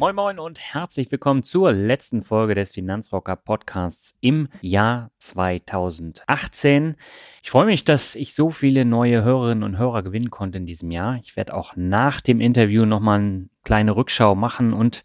Moin Moin und herzlich willkommen zur letzten Folge des Finanzrocker Podcasts im Jahr 2018. Ich freue mich, dass ich so viele neue Hörerinnen und Hörer gewinnen konnte in diesem Jahr. Ich werde auch nach dem Interview nochmal eine kleine Rückschau machen und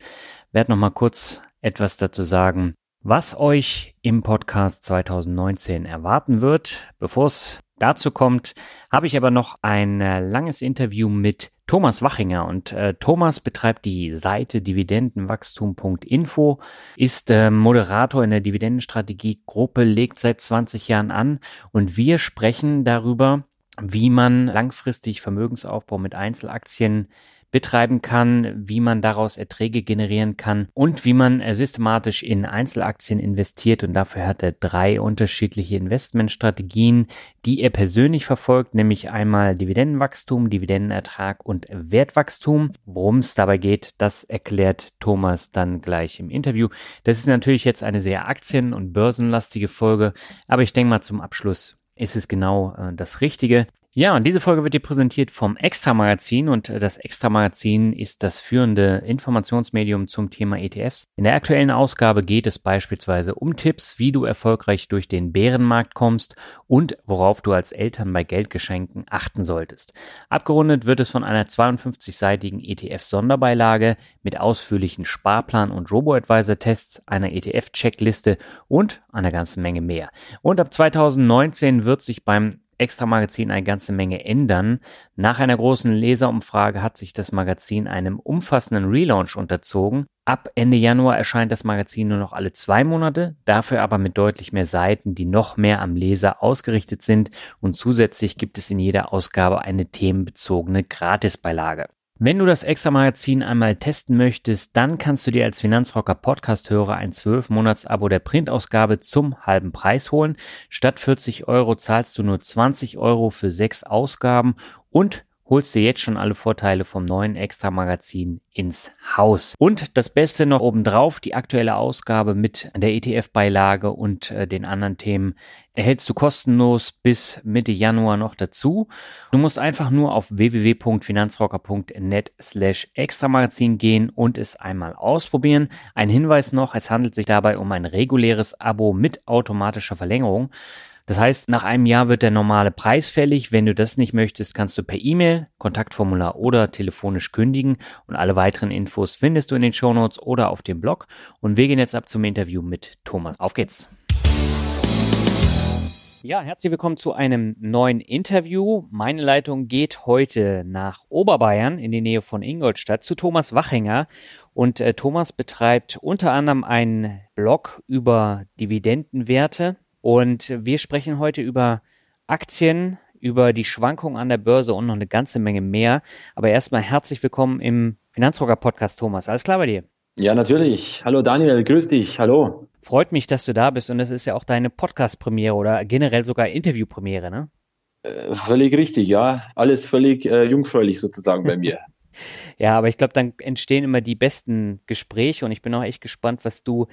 werde nochmal kurz etwas dazu sagen, was euch im Podcast 2019 erwarten wird. Bevor es dazu kommt, habe ich aber noch ein äh, langes Interview mit Thomas Wachinger. Und äh, Thomas betreibt die Seite dividendenwachstum.info, ist äh, Moderator in der Dividendenstrategie-Gruppe, legt seit 20 Jahren an. Und wir sprechen darüber, wie man langfristig Vermögensaufbau mit Einzelaktien betreiben kann, wie man daraus Erträge generieren kann und wie man äh, systematisch in Einzelaktien investiert. Und dafür hat er drei unterschiedliche Investmentstrategien, die er persönlich verfolgt, nämlich einmal Dividendenwachstum, Dividendenertrag und Wertwachstum. Worum es dabei geht, das erklärt Thomas dann gleich im Interview. Das ist natürlich jetzt eine sehr aktien- und börsenlastige Folge, aber ich denke mal zum Abschluss ist es genau äh, das Richtige. Ja, und diese Folge wird dir präsentiert vom Extra Magazin und äh, das Extra Magazin ist das führende Informationsmedium zum Thema ETFs. In der aktuellen Ausgabe geht es beispielsweise um Tipps, wie du erfolgreich durch den Bärenmarkt kommst und worauf du als Eltern bei Geldgeschenken achten solltest. Abgerundet wird es von einer 52-seitigen ETF-Sonderbeilage mit ausführlichen Sparplan- und Robo-Advisor-Tests, einer ETF-Checkliste und einer ganzen Menge mehr. Und ab 2019 wird sich beim Extra Magazin eine ganze Menge ändern. Nach einer großen Leserumfrage hat sich das Magazin einem umfassenden Relaunch unterzogen. Ab Ende Januar erscheint das Magazin nur noch alle zwei Monate, dafür aber mit deutlich mehr Seiten, die noch mehr am Leser ausgerichtet sind und zusätzlich gibt es in jeder Ausgabe eine themenbezogene Gratisbeilage. Wenn du das Extra-Magazin einmal testen möchtest, dann kannst du dir als Finanzrocker Podcast-Hörer ein 12-Monats-Abo der Printausgabe zum halben Preis holen. Statt 40 Euro zahlst du nur 20 Euro für sechs Ausgaben und holst dir jetzt schon alle Vorteile vom neuen Extra-Magazin ins Haus. Und das Beste noch obendrauf, die aktuelle Ausgabe mit der ETF-Beilage und äh, den anderen Themen erhältst du kostenlos bis Mitte Januar noch dazu. Du musst einfach nur auf www.finanzrocker.net slash Extra-Magazin gehen und es einmal ausprobieren. Ein Hinweis noch, es handelt sich dabei um ein reguläres Abo mit automatischer Verlängerung. Das heißt, nach einem Jahr wird der normale Preis fällig. Wenn du das nicht möchtest, kannst du per E-Mail, Kontaktformular oder telefonisch kündigen. Und alle weiteren Infos findest du in den Shownotes oder auf dem Blog. Und wir gehen jetzt ab zum Interview mit Thomas. Auf geht's! Ja, herzlich willkommen zu einem neuen Interview. Meine Leitung geht heute nach Oberbayern in die Nähe von Ingolstadt zu Thomas Wachinger. Und äh, Thomas betreibt unter anderem einen Blog über Dividendenwerte und wir sprechen heute über Aktien, über die Schwankungen an der Börse und noch eine ganze Menge mehr. Aber erstmal herzlich willkommen im Finanzrocker Podcast, Thomas. Alles klar bei dir? Ja, natürlich. Hallo Daniel, grüß dich. Hallo. Freut mich, dass du da bist und das ist ja auch deine Podcast-Premiere oder generell sogar Interview-Premiere, ne? Äh, völlig richtig, ja. Alles völlig äh, jungfräulich sozusagen bei mir. ja, aber ich glaube, dann entstehen immer die besten Gespräche und ich bin auch echt gespannt, was du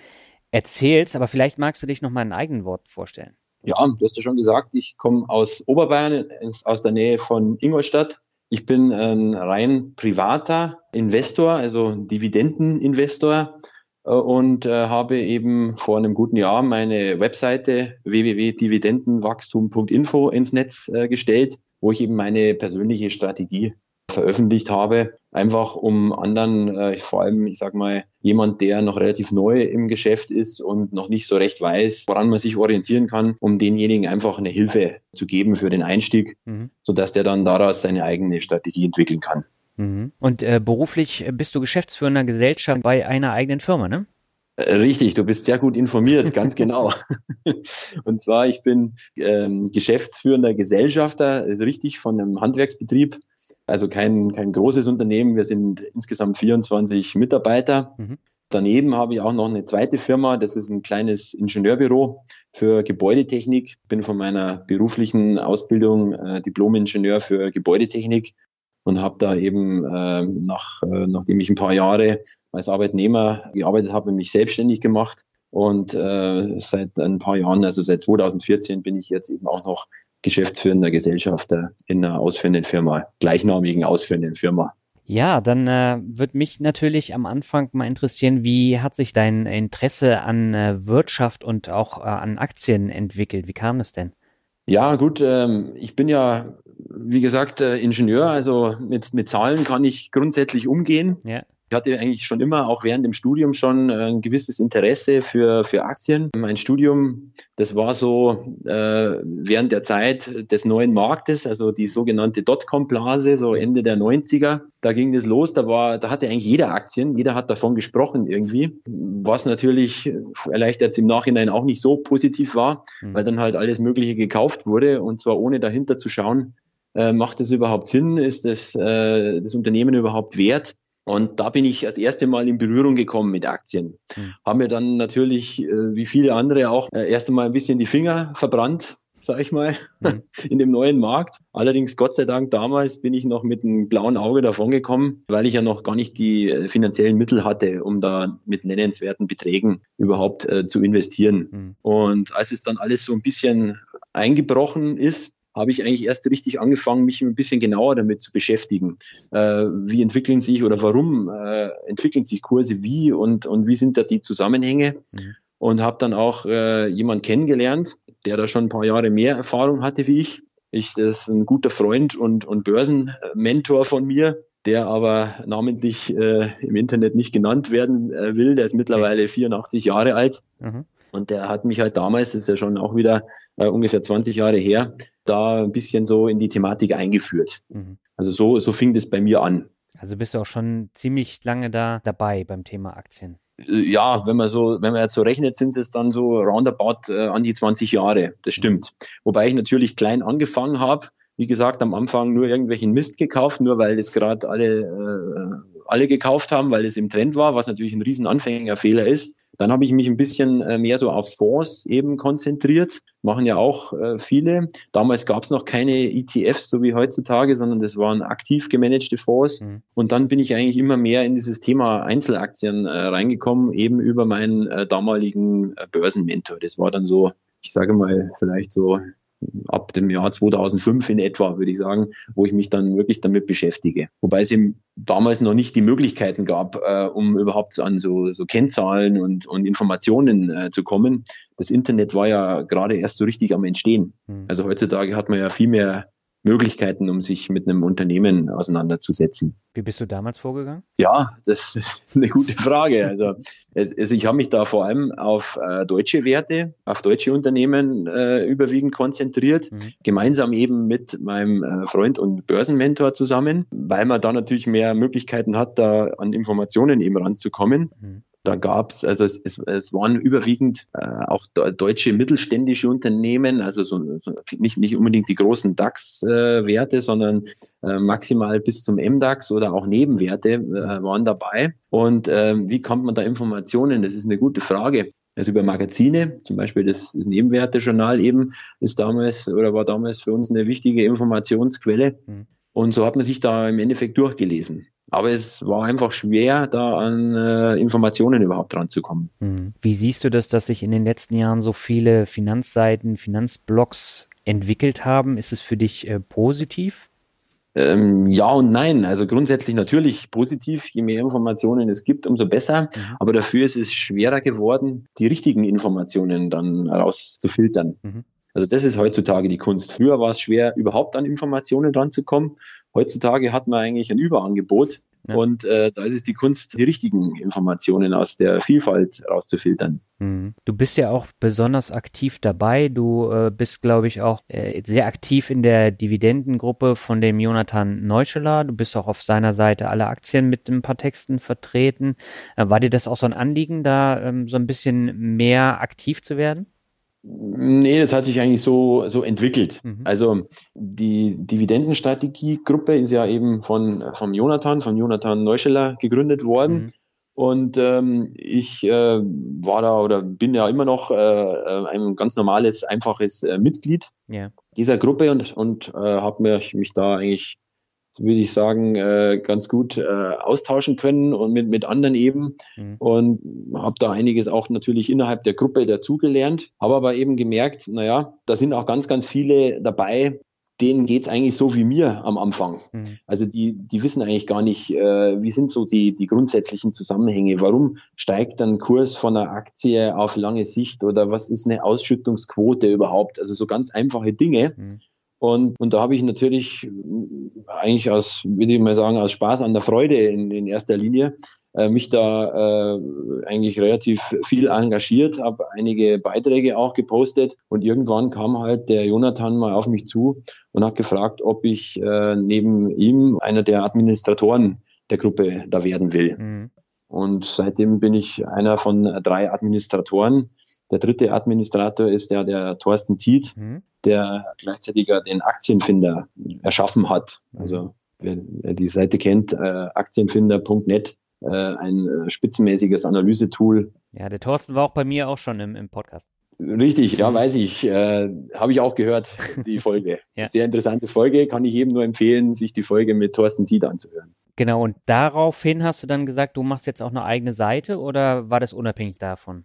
erzählst, aber vielleicht magst du dich noch mal in eigenen Worten vorstellen. Ja, du hast ja schon gesagt, ich komme aus Oberbayern, aus der Nähe von Ingolstadt. Ich bin ein rein privater Investor, also Dividendeninvestor äh, und äh, habe eben vor einem guten Jahr meine Webseite www.dividendenwachstum.info ins Netz äh, gestellt, wo ich eben meine persönliche Strategie veröffentlicht habe, einfach um anderen, äh, vor allem, ich sag mal, jemand, der noch relativ neu im Geschäft ist und noch nicht so recht weiß, woran man sich orientieren kann, um denjenigen einfach eine Hilfe zu geben für den Einstieg, mhm. sodass der dann daraus seine eigene Strategie entwickeln kann. Mhm. Und äh, beruflich bist du geschäftsführender Gesellschaft bei einer eigenen Firma, ne? Äh, richtig, du bist sehr gut informiert, ganz genau. Und zwar, ich bin ähm, geschäftsführender Gesellschafter, ist richtig, von einem Handwerksbetrieb. Also kein, kein großes Unternehmen. Wir sind insgesamt 24 Mitarbeiter. Mhm. Daneben habe ich auch noch eine zweite Firma. Das ist ein kleines Ingenieurbüro für Gebäudetechnik. Bin von meiner beruflichen Ausbildung äh, Diplom-Ingenieur für Gebäudetechnik und habe da eben äh, nach, äh, nachdem ich ein paar Jahre als Arbeitnehmer gearbeitet habe, mich selbstständig gemacht und äh, seit ein paar Jahren, also seit 2014, bin ich jetzt eben auch noch geschäftsführender Gesellschafter in einer ausführenden Firma, gleichnamigen ausführenden Firma. Ja, dann äh, würde mich natürlich am Anfang mal interessieren, wie hat sich dein Interesse an äh, Wirtschaft und auch äh, an Aktien entwickelt? Wie kam das denn? Ja, gut, ähm, ich bin ja wie gesagt, äh, Ingenieur, also mit, mit Zahlen kann ich grundsätzlich umgehen. Ja. Ich hatte eigentlich schon immer, auch während dem Studium schon äh, ein gewisses Interesse für, für Aktien. Mein Studium, das war so äh, während der Zeit des neuen Marktes, also die sogenannte Dotcom-Blase, so Ende der 90er. Da ging das los, da war, da hatte eigentlich jeder Aktien, jeder hat davon gesprochen irgendwie, was natürlich vielleicht jetzt im Nachhinein auch nicht so positiv war, mhm. weil dann halt alles Mögliche gekauft wurde und zwar ohne dahinter zu schauen, äh, macht das überhaupt Sinn? Ist das, äh, das Unternehmen überhaupt wert? Und da bin ich das erste Mal in Berührung gekommen mit Aktien. Mhm. Haben mir dann natürlich, äh, wie viele andere auch, äh, erst einmal ein bisschen die Finger verbrannt, sag ich mal, mhm. in dem neuen Markt. Allerdings, Gott sei Dank, damals bin ich noch mit einem blauen Auge davongekommen, weil ich ja noch gar nicht die äh, finanziellen Mittel hatte, um da mit nennenswerten Beträgen überhaupt äh, zu investieren. Mhm. Und als es dann alles so ein bisschen eingebrochen ist, habe ich eigentlich erst richtig angefangen, mich ein bisschen genauer damit zu beschäftigen. Äh, wie entwickeln sich oder warum äh, entwickeln sich Kurse wie und, und wie sind da die Zusammenhänge? Mhm. Und habe dann auch äh, jemanden kennengelernt, der da schon ein paar Jahre mehr Erfahrung hatte wie ich. Ich, das ist ein guter Freund und, und Börsenmentor von mir, der aber namentlich äh, im Internet nicht genannt werden äh, will. Der ist mittlerweile 84 Jahre alt. Mhm. Und der hat mich halt damals, das ist ja schon auch wieder äh, ungefähr 20 Jahre her, da ein bisschen so in die Thematik eingeführt. Mhm. Also so, so fing das bei mir an. Also bist du auch schon ziemlich lange da dabei beim Thema Aktien. Äh, ja, wenn man so, wenn man jetzt so rechnet, sind es dann so roundabout äh, an die 20 Jahre. Das stimmt. Wobei ich natürlich klein angefangen habe. Wie gesagt, am Anfang nur irgendwelchen Mist gekauft, nur weil es gerade alle, äh, alle gekauft haben, weil es im Trend war, was natürlich ein riesen Anfängerfehler ist. Dann habe ich mich ein bisschen äh, mehr so auf Fonds eben konzentriert, machen ja auch äh, viele. Damals gab es noch keine ETFs, so wie heutzutage, sondern das waren aktiv gemanagte Fonds. Mhm. Und dann bin ich eigentlich immer mehr in dieses Thema Einzelaktien äh, reingekommen, eben über meinen äh, damaligen äh, Börsenmentor. Das war dann so, ich sage mal, vielleicht so ab dem Jahr 2005 in etwa, würde ich sagen, wo ich mich dann wirklich damit beschäftige. Wobei es eben damals noch nicht die Möglichkeiten gab, äh, um überhaupt an so, so Kennzahlen und, und Informationen äh, zu kommen. Das Internet war ja gerade erst so richtig am Entstehen. Mhm. Also heutzutage hat man ja viel mehr Möglichkeiten, um sich mit einem Unternehmen auseinanderzusetzen. Wie bist du damals vorgegangen? Ja, das ist eine gute Frage. Also, also ich habe mich da vor allem auf äh, deutsche Werte, auf deutsche Unternehmen äh, überwiegend konzentriert, mhm. gemeinsam eben mit meinem äh, Freund und Börsenmentor zusammen, weil man da natürlich mehr Möglichkeiten hat, da an Informationen eben ranzukommen. Mhm. Da gab es, also es, es, es waren überwiegend äh, auch deutsche mittelständische Unternehmen, also so, so nicht, nicht unbedingt die großen DAX-Werte, äh, sondern äh, maximal bis zum MDAX oder auch Nebenwerte äh, waren dabei. Und äh, wie kommt man da Informationen? Das ist eine gute Frage. Also über Magazine, zum Beispiel das, Nebenwerte-Journal eben, ist damals oder war damals für uns eine wichtige Informationsquelle. Mhm. Und so hat man sich da im Endeffekt durchgelesen. Aber es war einfach schwer, da an äh, Informationen überhaupt ranzukommen. Hm. Wie siehst du das, dass sich in den letzten Jahren so viele Finanzseiten, Finanzblogs entwickelt haben? Ist es für dich äh, positiv? Ähm, ja und nein. Also grundsätzlich natürlich positiv. Je mehr Informationen es gibt, umso besser. Mhm. Aber dafür ist es schwerer geworden, die richtigen Informationen dann rauszufiltern. Mhm. Also das ist heutzutage die Kunst. Früher war es schwer, überhaupt an Informationen dran zu kommen. Heutzutage hat man eigentlich ein Überangebot ja. Und äh, da ist es die Kunst, die richtigen Informationen aus der Vielfalt rauszufiltern. Mhm. Du bist ja auch besonders aktiv dabei. Du äh, bist, glaube ich, auch äh, sehr aktiv in der Dividendengruppe von dem Jonathan Neuscheler. Du bist auch auf seiner Seite alle Aktien mit ein paar Texten vertreten. Äh, war dir das auch so ein Anliegen, da ähm, so ein bisschen mehr aktiv zu werden? Nee, das hat sich eigentlich so, so entwickelt. Mhm. Also die Dividendenstrategiegruppe ist ja eben von vom Jonathan, von Jonathan Neuscheller gegründet worden. Mhm. Und ähm, ich äh, war da oder bin ja immer noch äh, äh ein ganz normales, einfaches äh, Mitglied yeah. dieser Gruppe und, und äh, habe mich, mich da eigentlich würde ich sagen, äh, ganz gut äh, austauschen können und mit, mit anderen eben. Mhm. Und habe da einiges auch natürlich innerhalb der Gruppe dazugelernt. Habe aber eben gemerkt, naja, da sind auch ganz, ganz viele dabei, denen geht's eigentlich so wie mir am Anfang. Mhm. Also die, die wissen eigentlich gar nicht, äh, wie sind so die, die grundsätzlichen Zusammenhänge. Warum steigt ein Kurs von einer Aktie auf lange Sicht oder was ist eine Ausschüttungsquote überhaupt? Also so ganz einfache Dinge. Mhm. Und, und da habe ich natürlich eigentlich aus, würde ich mal sagen, aus Spaß an der Freude in, in erster Linie äh, mich da äh, eigentlich relativ viel engagiert, habe einige Beiträge auch gepostet und irgendwann kam halt der Jonathan mal auf mich zu und hat gefragt, ob ich äh, neben ihm einer der Administratoren der Gruppe da werden will. Mhm. Und seitdem bin ich einer von drei Administratoren. Der dritte Administrator ist der, der Thorsten Tiet. Mhm der gleichzeitig den Aktienfinder erschaffen hat. Also wer, wer die Seite kennt, äh, aktienfinder.net, äh, ein äh, spitzenmäßiges Analysetool. Ja, der Thorsten war auch bei mir auch schon im, im Podcast. Richtig, ja, weiß ich. Äh, Habe ich auch gehört, die Folge. ja. Sehr interessante Folge, kann ich jedem nur empfehlen, sich die Folge mit Thorsten Tiet anzuhören. Genau, und daraufhin hast du dann gesagt, du machst jetzt auch eine eigene Seite oder war das unabhängig davon?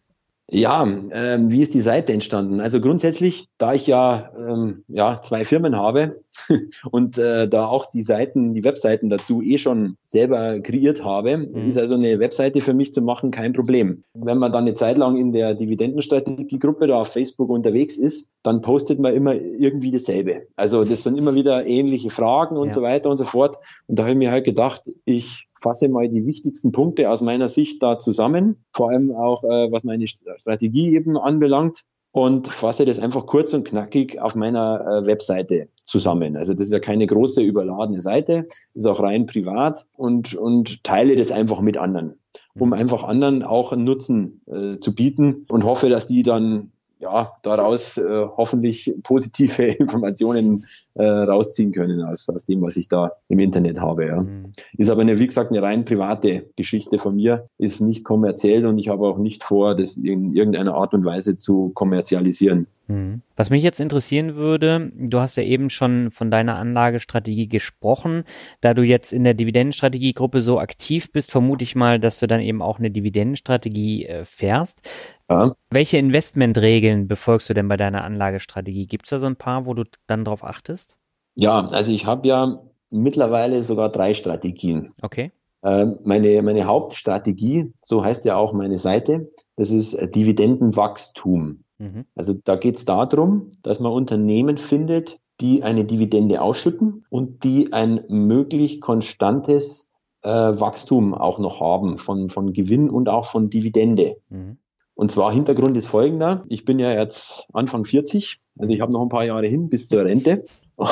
Ja, ähm, wie ist die Seite entstanden? Also grundsätzlich, da ich ja, ähm, ja zwei Firmen habe und äh, da auch die Seiten, die Webseiten dazu eh schon selber kreiert habe, mhm. ist also eine Webseite für mich zu machen kein Problem. Wenn man dann eine Zeit lang in der Dividendenstrategiegruppe da auf Facebook unterwegs ist, dann postet man immer irgendwie dasselbe. Also das sind immer wieder ähnliche Fragen und ja. so weiter und so fort. Und da habe ich mir halt gedacht, ich fasse mal die wichtigsten Punkte aus meiner Sicht da zusammen, vor allem auch äh, was meine Strategie eben anbelangt. Und fasse das einfach kurz und knackig auf meiner äh, Webseite zusammen. Also das ist ja keine große überladene Seite, ist auch rein privat und, und teile das einfach mit anderen, um einfach anderen auch einen Nutzen äh, zu bieten. Und hoffe, dass die dann ja, daraus äh, hoffentlich positive Informationen äh, rausziehen können aus, aus dem, was ich da im Internet habe. Ja. Mhm. Ist aber eine, wie gesagt, eine rein private Geschichte von mir, ist nicht kommerziell und ich habe auch nicht vor, das in irgendeiner Art und Weise zu kommerzialisieren. Mhm. Was mich jetzt interessieren würde, du hast ja eben schon von deiner Anlagestrategie gesprochen. Da du jetzt in der Dividendenstrategiegruppe so aktiv bist, vermute ich mal, dass du dann eben auch eine Dividendenstrategie äh, fährst. Ja. Welche Investmentregeln befolgst du denn bei deiner Anlagestrategie? Gibt es da so ein paar, wo du dann drauf achtest? Ja, also ich habe ja mittlerweile sogar drei Strategien. Okay. Ähm, meine, meine Hauptstrategie, so heißt ja auch meine Seite, das ist Dividendenwachstum. Mhm. Also da geht es darum, dass man Unternehmen findet, die eine Dividende ausschütten und die ein möglich konstantes äh, Wachstum auch noch haben von, von Gewinn und auch von Dividende. Mhm. Und zwar Hintergrund ist folgender. Ich bin ja jetzt Anfang 40, also ich habe noch ein paar Jahre hin bis zur Rente.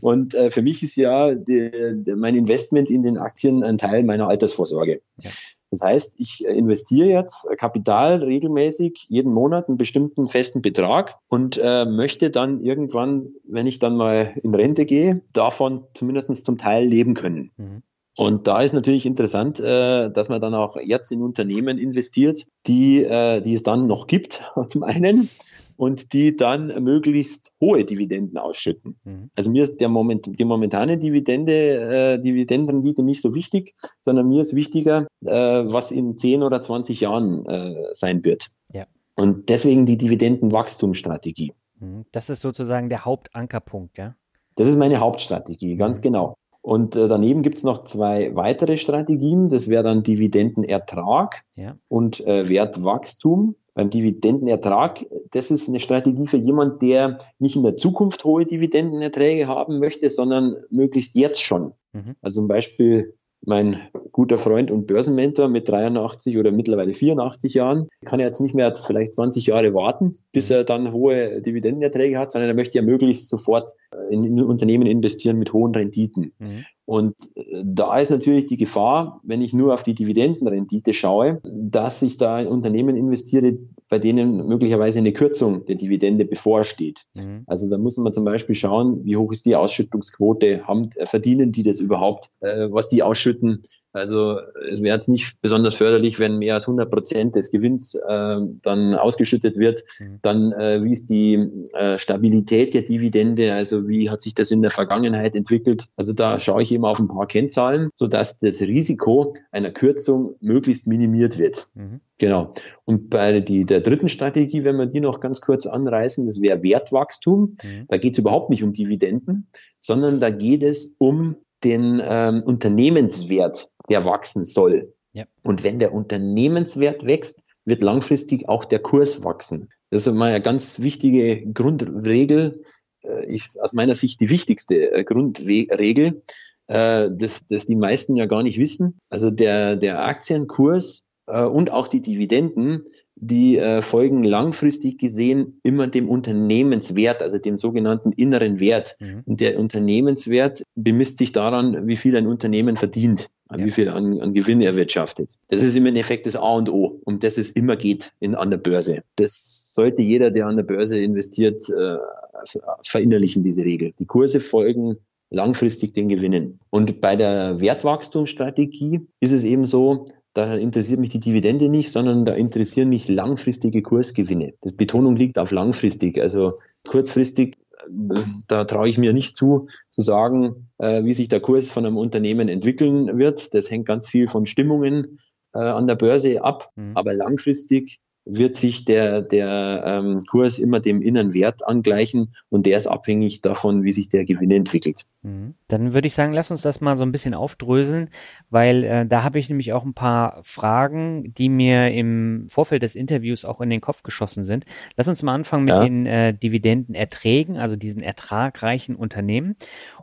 Und äh, für mich ist ja die, mein Investment in den Aktien ein Teil meiner Altersvorsorge. Ja. Das heißt, ich äh, investiere jetzt Kapital regelmäßig jeden Monat einen bestimmten festen Betrag und äh, möchte dann irgendwann, wenn ich dann mal in Rente gehe, davon zumindest zum Teil leben können. Mhm. Und da ist natürlich interessant, äh, dass man dann auch jetzt in Unternehmen investiert, die, äh, die es dann noch gibt, zum einen, und die dann möglichst hohe Dividenden ausschütten. Mhm. Also mir ist der Moment, die momentane Dividende, äh, Dividendenrendite nicht so wichtig, sondern mir ist wichtiger, äh, was in 10 oder 20 Jahren äh, sein wird. Ja. Und deswegen die Dividendenwachstumsstrategie. Mhm. Das ist sozusagen der Hauptankerpunkt, ja? Das ist meine Hauptstrategie, ganz mhm. genau. Und äh, daneben gibt es noch zwei weitere Strategien. Das wäre dann Dividendenertrag ja. und äh, Wertwachstum. beim Dividendenertrag, das ist eine Strategie für jemand, der nicht in der Zukunft hohe Dividendenerträge haben möchte, sondern möglichst jetzt schon. Mhm. Also zum Beispiel mein guter Freund und Börsenmentor mit 83 oder mittlerweile 84 Jahren kann jetzt nicht mehr vielleicht 20 Jahre warten, bis er dann hohe Dividendenerträge hat, sondern er möchte ja möglichst sofort in, in Unternehmen investieren mit hohen Renditen. Mhm. Und äh, da ist natürlich die Gefahr, wenn ich nur auf die Dividendenrendite schaue, dass ich da in Unternehmen investiere, bei denen möglicherweise eine Kürzung der Dividende bevorsteht. Mhm. Also da muss man zum Beispiel schauen, wie hoch ist die Ausschüttungsquote, haben, verdienen die das überhaupt, äh, was die ausschütten. Also es wäre jetzt nicht besonders förderlich, wenn mehr als 100 Prozent des Gewinns äh, dann ausgeschüttet wird. Mhm. Dann äh, wie ist die äh, Stabilität der Dividende, also wie hat sich das in der Vergangenheit entwickelt. Also da schaue ich immer auf ein paar Kennzahlen, sodass das Risiko einer Kürzung möglichst minimiert wird. Mhm. Genau. Und bei die, der dritten Strategie, wenn wir die noch ganz kurz anreißen, das wäre Wertwachstum. Mhm. Da geht es überhaupt nicht um Dividenden, sondern da geht es um den ähm, Unternehmenswert, der wachsen soll. Ja. Und wenn der Unternehmenswert wächst, wird langfristig auch der Kurs wachsen. Das ist mal eine ganz wichtige Grundregel, äh, ich, aus meiner Sicht die wichtigste äh, Grundregel, äh, das, das die meisten ja gar nicht wissen. Also der, der Aktienkurs und auch die Dividenden, die folgen langfristig gesehen immer dem Unternehmenswert, also dem sogenannten inneren Wert. Mhm. Und der Unternehmenswert bemisst sich daran, wie viel ein Unternehmen verdient, ja. wie viel an, an Gewinn erwirtschaftet. Das ist im Endeffekt das A und O, um das es immer geht in, an der Börse. Das sollte jeder, der an der Börse investiert, äh, verinnerlichen, diese Regel. Die Kurse folgen langfristig den Gewinnen. Und bei der Wertwachstumsstrategie ist es eben so, da interessiert mich die Dividende nicht, sondern da interessieren mich langfristige Kursgewinne. Das Betonung liegt auf langfristig. Also kurzfristig, da traue ich mir nicht zu, zu sagen, äh, wie sich der Kurs von einem Unternehmen entwickeln wird. Das hängt ganz viel von Stimmungen äh, an der Börse ab. Mhm. Aber langfristig wird sich der, der ähm, Kurs immer dem inneren Wert angleichen und der ist abhängig davon, wie sich der Gewinn entwickelt. Mhm. Dann würde ich sagen, lass uns das mal so ein bisschen aufdröseln, weil äh, da habe ich nämlich auch ein paar Fragen, die mir im Vorfeld des Interviews auch in den Kopf geschossen sind. Lass uns mal anfangen mit ja. den äh, Dividendenerträgen, also diesen ertragreichen Unternehmen.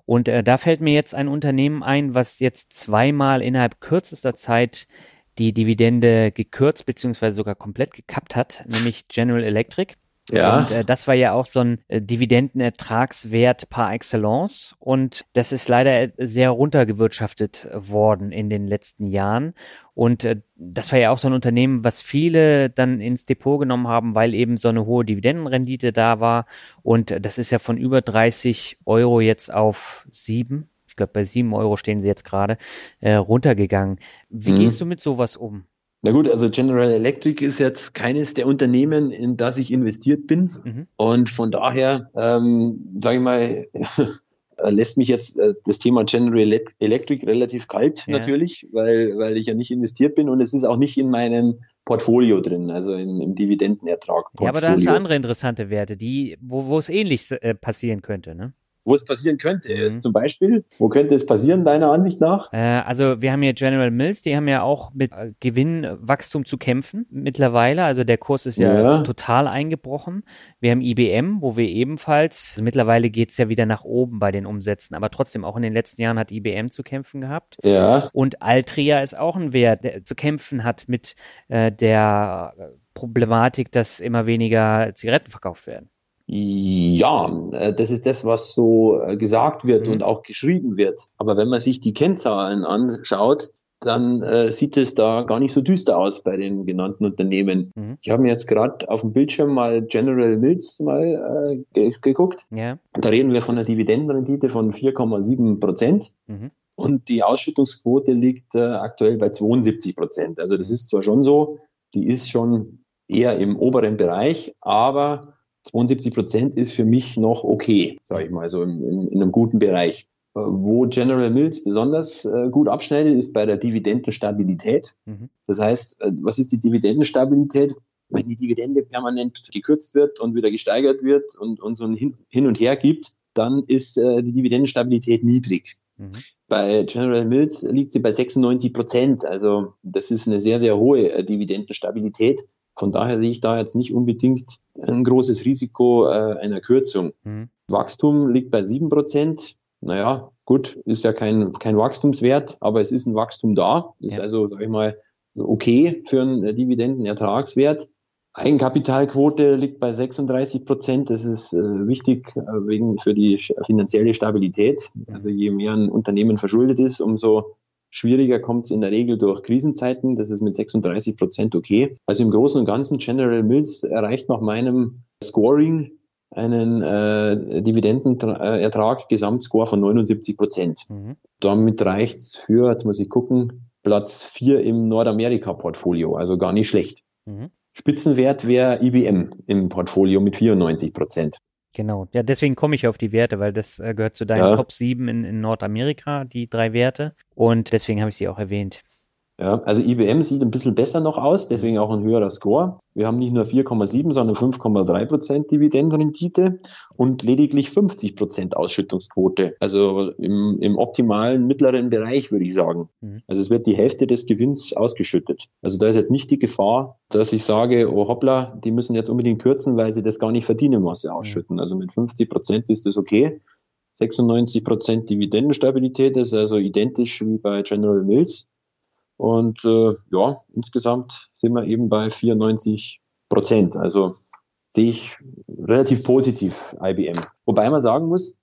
Und äh, da fällt mir jetzt ein Unternehmen ein, was jetzt zweimal innerhalb kürzester Zeit die Dividende gekürzt beziehungsweise sogar komplett gekappt hat, nämlich General Electric. Ja. Und äh, das war ja auch so ein äh, Dividendenertragswert par excellence. Und das ist leider sehr runtergewirtschaftet worden in den letzten Jahren. Und äh, das war ja auch so ein Unternehmen, was viele dann ins Depot genommen haben, weil eben so eine hohe Dividendenrendite da war. Und das ist ja von über 30 Euro jetzt auf sieben ich glaube bei sieben Euro stehen sie jetzt gerade, äh, runtergegangen. Wie mhm. gehst du mit sowas um? Na gut, also General Electric ist jetzt keines der Unternehmen, in das ich investiert bin. Mhm. Und von daher, ähm, sage ich mal, lässt mich jetzt äh, das Thema General Electric relativ kalt ja. natürlich, weil, weil ich ja nicht investiert bin und es ist auch nicht in meinem Portfolio drin, also im, im Dividendenertrag. -Portfolio. Ja, aber da hast du andere interessante Werte, die, wo, wo es ähnlich äh, passieren könnte, ne? Wo es passieren könnte. Mhm. Zum Beispiel, wo könnte es passieren, deiner Ansicht nach? Äh, also wir haben hier General Mills, die haben ja auch mit äh, Gewinnwachstum zu kämpfen mittlerweile. Also der Kurs ist ja, ja. total eingebrochen. Wir haben IBM, wo wir ebenfalls, also mittlerweile geht's ja wieder nach oben bei den Umsätzen, aber trotzdem auch in den letzten Jahren hat IBM zu kämpfen gehabt. Ja. Und Altria ist auch ein Wert, der zu kämpfen hat mit äh, der Problematik, dass immer weniger Zigaretten verkauft werden. Ja, äh, das ist das, was so äh, gesagt wird mhm. und auch geschrieben wird. Aber wenn man sich die Kennzahlen anschaut, dann äh, sieht es da gar nicht so düster aus bei den genannten Unternehmen. Mhm. Ich habe mir jetzt gerade auf dem Bildschirm mal General Mills mal äh, geguckt. Ja. Da reden wir von einer Dividendenrendite von 4,7 Prozent. Mhm. Und die Ausschüttungsquote liegt äh, aktuell bei 72 Prozent. Also das ist zwar schon so, die ist schon eher im oberen Bereich, aber 72 Prozent ist für mich noch okay, sage ich mal, so in, in, in, einem guten Bereich. Äh, wo General Mills besonders äh, gut abschneidet, ist bei der Dividendenstabilität. Mhm. Das heißt, äh, was ist die Dividendenstabilität? Wenn die Dividende permanent gekürzt wird und wieder gesteigert wird und, und so ein Hin, Hin und Her gibt, dann ist die Dividendenstabilität niedrig. Mhm. Bei General Mills liegt sie bei 96 Prozent. Also das ist eine sehr, sehr hohe Dividendenstabilität. Von daher sehe ich da jetzt nicht unbedingt ein großes Risiko äh, einer Kürzung. Mhm. Wachstum liegt bei sieben Prozent. Naja, gut, ist ja kein, kein Wachstumswert, aber es ist ein Wachstum da. Ist ja. also, sage ich mal, okay für einen Dividendenertragswert. Eigenkapitalquote liegt bei 36 Prozent. Das ist äh, wichtig äh, wegen für die finanzielle Stabilität. Also je mehr ein Unternehmen verschuldet ist, umso schwieriger kommt es in der Regel durch Krisenzeiten. Das ist mit 36 Prozent okay. Also im Großen und Ganzen General Mills erreicht nach meinem Scoring einen äh, Dividendenertrag, Gesamtscore von 79 Prozent. Mhm. Damit reicht's für, jetzt muss ich gucken, Platz 4 im Nordamerika-Portfolio. Also gar nicht schlecht. Mhm. Spitzenwert wäre IBM im Portfolio mit 94 Prozent. Genau, ja, deswegen komme ich auf die Werte, weil das äh, gehört zu deinen ja. Top 7 in, in Nordamerika, die drei Werte. Und deswegen habe ich sie auch erwähnt. Ja, also IBM sieht ein bisschen besser noch aus, deswegen auch ein höherer Score. Wir haben nicht nur 4,7, sondern 5,3 Prozent Dividendenrendite und lediglich 50 Prozent Ausschüttungsquote. Also im, im optimalen mittleren Bereich, würde ich sagen. Mhm. Also es wird die Hälfte des Gewinns ausgeschüttet. Also da ist jetzt nicht die Gefahr, dass ich sage, oh hoppla, die müssen jetzt unbedingt kürzen, weil sie das gar nicht verdienen, was sie mhm. ausschütten. Also mit 50 Prozent ist das okay. 96 Prozent Dividendenstabilität ist also identisch wie bei General Mills. Und äh, ja, insgesamt sind wir eben bei 94 Prozent. Also sehe ich relativ positiv IBM. Wobei man sagen muss,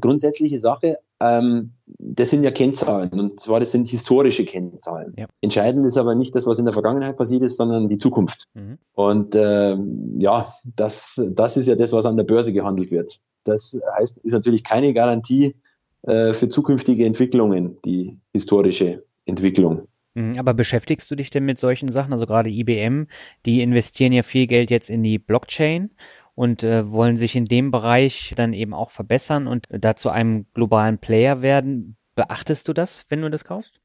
grundsätzliche Sache, ähm, das sind ja Kennzahlen und zwar das sind historische Kennzahlen. Ja. Entscheidend ist aber nicht das, was in der Vergangenheit passiert ist, sondern die Zukunft. Mhm. Und ähm, ja, das, das ist ja das, was an der Börse gehandelt wird. Das heißt, ist natürlich keine Garantie äh, für zukünftige Entwicklungen, die historische Entwicklung. Mhm, aber beschäftigst du dich denn mit solchen Sachen? Also gerade IBM, die investieren ja viel Geld jetzt in die Blockchain und äh, wollen sich in dem Bereich dann eben auch verbessern und da zu einem globalen Player werden. Beachtest du das, wenn du das kaufst?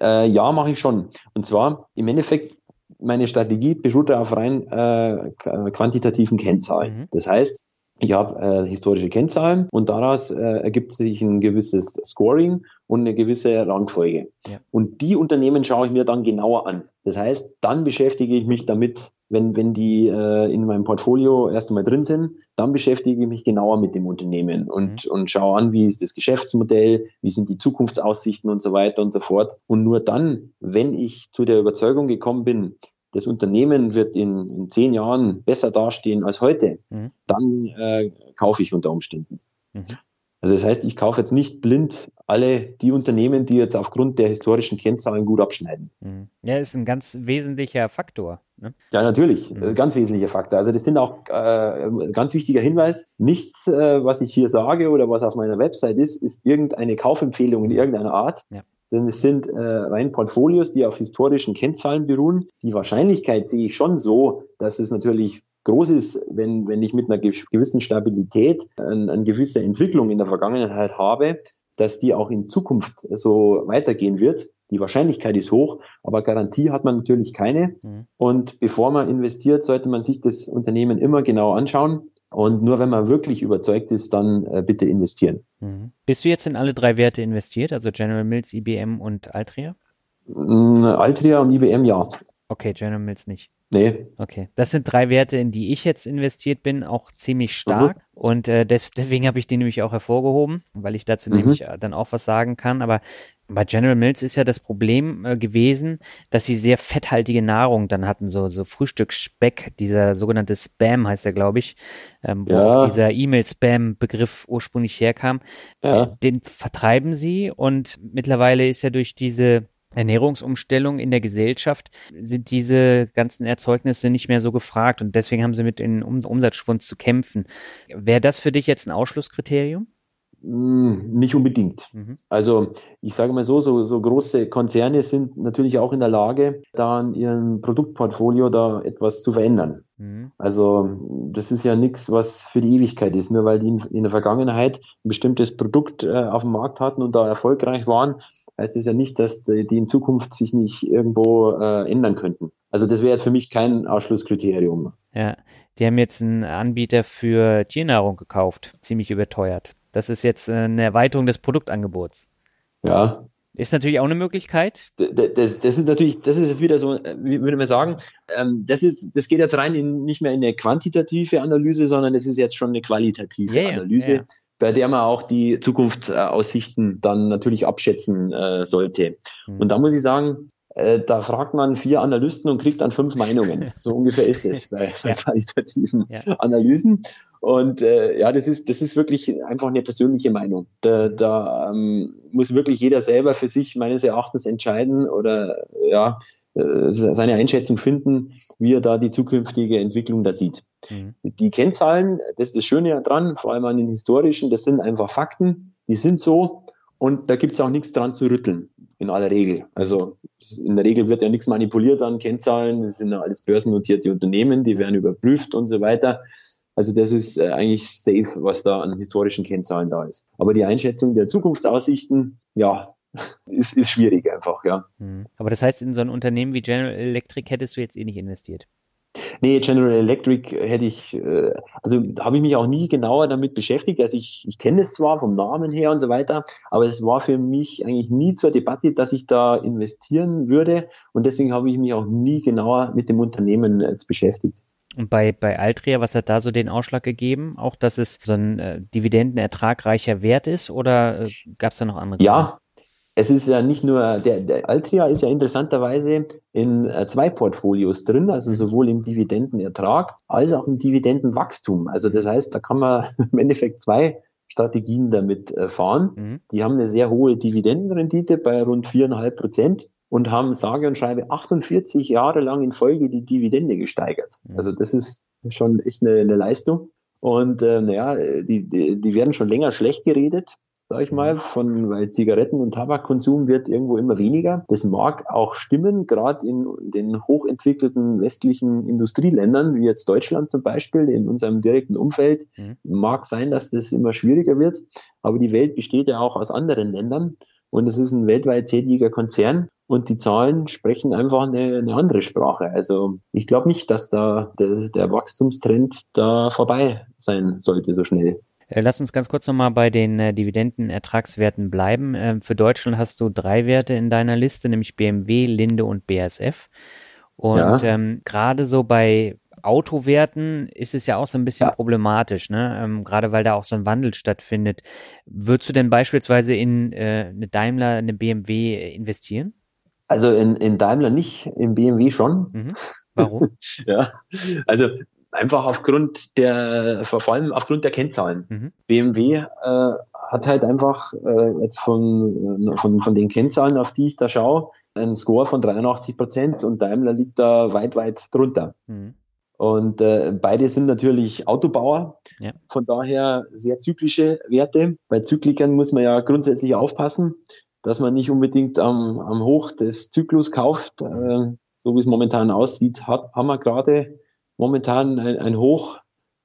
Äh, ja, mache ich schon. Und zwar im Endeffekt meine Strategie beruht auf rein äh, quantitativen Kennzahlen. Mhm. Das heißt, ich habe äh, historische Kennzahlen und daraus äh, ergibt sich ein gewisses Scoring und eine gewisse Rangfolge. Ja. Und die Unternehmen schaue ich mir dann genauer an. Das heißt, dann beschäftige ich mich damit, wenn, wenn die äh, in meinem Portfolio erst einmal drin sind, dann beschäftige ich mich genauer mit dem Unternehmen und, mhm. und schaue an, wie ist das Geschäftsmodell, wie sind die Zukunftsaussichten und so weiter und so fort. Und nur dann, wenn ich zu der Überzeugung gekommen bin, das Unternehmen wird in, in zehn Jahren besser dastehen als heute, mhm. dann äh, kaufe ich unter Umständen. Mhm. Also das heißt, ich kaufe jetzt nicht blind alle die Unternehmen, die jetzt aufgrund der historischen Kennzahlen gut abschneiden. Mhm. Ja, ist ein ganz wesentlicher Faktor. Ne? Ja, natürlich, mhm. ganz wesentlicher Faktor. Also das sind auch äh, ganz wichtiger Hinweis. Nichts, äh, was ich hier sage oder was auf meiner Website ist, ist irgendeine Kaufempfehlung in irgendeiner Art. Ja. Denn es sind äh, rein Portfolios, die auf historischen Kennzahlen beruhen. Die Wahrscheinlichkeit sehe ich schon so, dass es natürlich groß ist, wenn, wenn ich mit einer gewissen Stabilität eine, eine gewisse Entwicklung in der Vergangenheit habe, dass die auch in Zukunft so weitergehen wird. Die Wahrscheinlichkeit ist hoch, aber Garantie hat man natürlich keine. Mhm. Und bevor man investiert, sollte man sich das Unternehmen immer genau anschauen. Und nur wenn man wirklich überzeugt ist, dann äh, bitte investieren. Mhm. Bist du jetzt in alle drei Werte investiert, also General Mills, IBM und Altria? Mm, Altria und IBM ja. Okay, General Mills nicht. Nee. Okay. Das sind drei Werte, in die ich jetzt investiert bin, auch ziemlich stark. Mhm. Und äh, des, deswegen habe ich die nämlich auch hervorgehoben, weil ich dazu mhm. nämlich äh, dann auch was sagen kann. Aber bei General Mills ist ja das Problem äh, gewesen, dass sie sehr fetthaltige Nahrung dann hatten, so, so Frühstücksspeck, dieser sogenannte Spam heißt er, glaube ich, ähm, wo ja. dieser E-Mail-Spam-Begriff ursprünglich herkam. Ja. Äh, den vertreiben sie und mittlerweile ist ja durch diese Ernährungsumstellung in der Gesellschaft sind diese ganzen Erzeugnisse nicht mehr so gefragt und deswegen haben sie mit den um Umsatzschwund zu kämpfen. Wäre das für dich jetzt ein Ausschlusskriterium? Hm, nicht unbedingt. Mhm. Also ich sage mal so, so, so große Konzerne sind natürlich auch in der Lage, da in ihrem Produktportfolio da etwas zu verändern. Mhm. Also das ist ja nichts, was für die Ewigkeit ist. Nur weil die in, in der Vergangenheit ein bestimmtes Produkt äh, auf dem Markt hatten und da erfolgreich waren, heißt das ja nicht, dass die, die in Zukunft sich nicht irgendwo äh, ändern könnten. Also das wäre jetzt für mich kein Ausschlusskriterium. Ja, die haben jetzt einen Anbieter für Tiernahrung gekauft, ziemlich überteuert. Das ist jetzt äh, eine Erweiterung des Produktangebots. Ja, Ist natürlich auch eine Möglichkeit. Das, das, das ist natürlich, das ist jetzt wieder so, wie würde man sagen, ähm, das ist, das geht jetzt rein in, nicht mehr in eine quantitative Analyse, sondern es ist jetzt schon eine qualitative ja, Analyse, ja. bei der man auch die Zukunftsaussichten dann natürlich abschätzen äh, sollte. Hm. Und da muss ich sagen, äh, da fragt man vier Analysten und kriegt dann fünf Meinungen. So ungefähr ist es bei, bei Ja. qualitativen Ja. Analysen. Und äh, ja, das ist, das ist wirklich einfach eine persönliche Meinung. Da, da ähm, muss wirklich jeder selber für sich meines Erachtens entscheiden oder ja, äh, seine Einschätzung finden, wie er da die zukünftige Entwicklung da sieht. Mhm. Die Kennzahlen, das ist das Schöne dran, vor allem an den historischen, das sind einfach Fakten, die sind so und da gibt's auch nichts dran zu rütteln, in aller Regel. Also in der Regel wird ja nichts manipuliert an Kennzahlen, das sind ja alles börsennotierte Unternehmen, die werden überprüft und so weiter. Also das ist äh, eigentlich safe, was da an historischen Kennzahlen da ist. Aber die Einschätzung der Zukunftsaussichten, ja, ist, ist schwierig einfach, ja. Mhm. Aber das heißt, in so ein Unternehmen wie General Electric hättest du jetzt eh nicht investiert. Nee, General Electric hätte ich, äh, also habe ich mich auch nie genauer damit beschäftigt. Also ich, ich kenne es zwar vom Namen her und so weiter, aber es war für mich eigentlich nie zur Debatte, dass ich da investieren würde. Und deswegen habe ich mich auch nie genauer mit dem Unternehmen jetzt beschäftigt. Und bei, bei Altria, was hat da so den Ausschlag gegeben? Auch, dass es so ein äh, dividendenertragreicher Wert ist oder äh, gab es da noch andere? Ja, es ist ja nicht nur, der, der Altria ist ja interessanterweise in äh, zwei Portfolios drin, also sowohl im Dividendenertrag als auch im Dividendenwachstum. Also das heißt, da kann man im Endeffekt zwei Strategien damit äh, fahren. Mhm. Die haben eine sehr hohe Dividendenrendite bei rund viereinhalb Prozent und haben sage und schreibe 48 Jahre lang in Folge die Dividende gesteigert. Mhm. Also das ist schon echt eine, eine Leistung. Und äh, naja, die, die, die werden schon länger schlecht geredet, sage ich mal, von, weil Zigaretten- und Tabakkonsum wird irgendwo immer weniger. Das mag auch stimmen, gerade in den hochentwickelten westlichen Industrieländern, wie jetzt Deutschland zum Beispiel, in unserem direkten Umfeld. Mhm. Mag sein, dass das immer schwieriger wird, aber die Welt besteht ja auch aus anderen Ländern und es ist ein weltweit tätiger Konzern und die Zahlen sprechen einfach eine, eine andere Sprache. Also ich glaube nicht, dass da der, der Wachstumstrend da vorbei sein sollte so schnell. Äh, Lass uns ganz kurz nochmal bei den äh, Dividendenertragswerten bleiben. Ähm, für Deutschland hast du drei Werte in deiner Liste, nämlich BMW, Linde und BASF. Und Ja. ähm, gerade so bei Autowerten ist es ja auch so ein bisschen Ja. problematisch, ne? Ähm, gerade weil da auch so ein Wandel stattfindet. Würdest du denn beispielsweise in äh, eine Daimler, eine BMW investieren? Also in, in Daimler nicht, in BMW schon. Mhm. Warum? Ja, also einfach aufgrund der, vor allem aufgrund der Kennzahlen. Mhm. BMW äh, hat halt einfach äh, jetzt von, äh, von, von den Kennzahlen, auf die ich da schaue, einen Score von 83 Prozent und Daimler liegt da weit, weit drunter. Mhm. Und äh, beide sind natürlich Autobauer, Ja. von daher sehr zyklische Werte. Bei Zyklikern muss man ja grundsätzlich aufpassen, dass man nicht unbedingt am, am Hoch des Zyklus kauft. Äh, so wie es momentan aussieht, hat, haben wir gerade momentan ein, ein Hoch,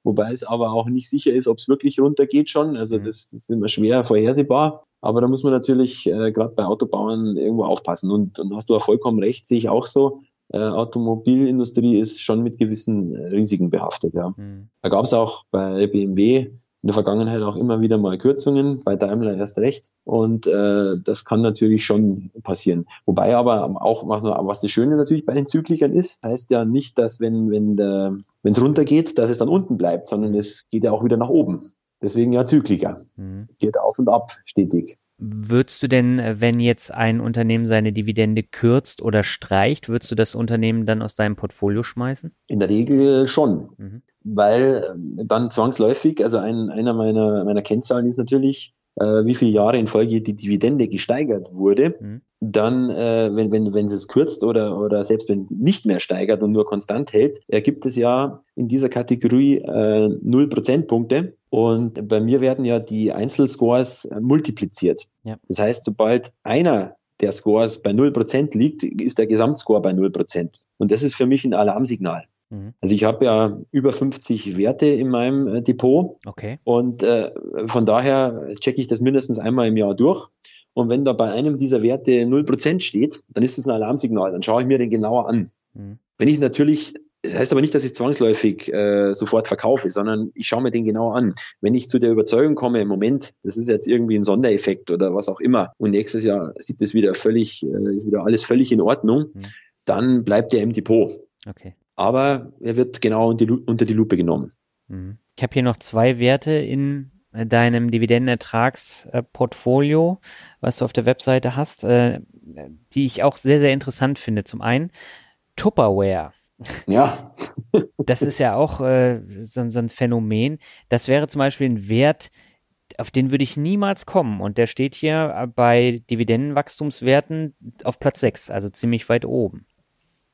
wobei es aber auch nicht sicher ist, ob es wirklich runtergeht schon. Also Mhm. das ist immer schwer vorhersehbar. Aber da muss man natürlich äh, gerade bei Autobauern irgendwo aufpassen. Und, und hast du auch vollkommen recht, sehe ich auch so. Äh, Automobilindustrie ist schon mit gewissen äh, Risiken behaftet. Ja. Mhm. Da gab es auch bei BMW in der Vergangenheit auch immer wieder mal Kürzungen, bei Daimler erst recht. Und äh, das kann natürlich schon passieren. Wobei aber auch, was das Schöne natürlich bei den Zyklikern ist, heißt ja nicht, dass wenn wenn wenn es runtergeht, dass es dann unten bleibt, sondern es geht ja auch wieder nach oben. Deswegen ja Zykliker. Mhm. Geht auf und ab stetig. Würdest du denn, äh, wenn jetzt ein Unternehmen seine Dividende kürzt oder streicht, würdest du das Unternehmen dann aus deinem Portfolio schmeißen? In der Regel schon. Mhm. weil ähm, dann zwangsläufig, also ein, einer meiner, meiner Kennzahlen ist natürlich, äh, wie viele Jahre in Folge die Dividende gesteigert wurde. Mhm. Dann, äh, wenn, wenn, wenn es kürzt oder, oder selbst wenn nicht mehr steigert und nur konstant hält, ergibt es ja in dieser Kategorie äh, 0 Prozentpunkte. Und bei mir werden ja die Einzelscores äh, multipliziert. Ja. Das heißt, sobald einer der Scores bei 0% liegt, ist der Gesamtscore bei 0%. Und das ist für mich ein Alarmsignal. Mhm. Also ich habe ja über 50 Werte in meinem äh, Depot Okay. und äh, von daher checke ich das mindestens einmal im Jahr durch. Und wenn da bei einem dieser Werte 0% steht, dann ist das ein Alarmsignal. Dann schaue ich mir den genauer an. Mhm. Wenn ich natürlich das heißt aber nicht, dass ich zwangsläufig äh, sofort verkaufe, sondern ich schaue mir den genau an. Wenn ich zu der Überzeugung komme, im Moment, das ist jetzt irgendwie ein Sondereffekt oder was auch immer, und nächstes Jahr sieht das wieder völlig, äh, ist wieder alles völlig in Ordnung, mhm. dann bleibt der im Depot. Okay. Aber er wird genau unter die, Lupe genommen. Mhm. Ich habe hier noch zwei Werte in deinem Dividendenertragsportfolio, was du auf der Webseite hast, äh, die ich auch sehr, sehr interessant finde. Zum einen Tupperware. Ja. das ist ja auch äh, so, so, ein Phänomen. Das wäre zum Beispiel ein Wert, auf den würde ich niemals kommen. Und der steht hier bei Dividendenwachstumswerten auf Platz 6, also ziemlich weit oben.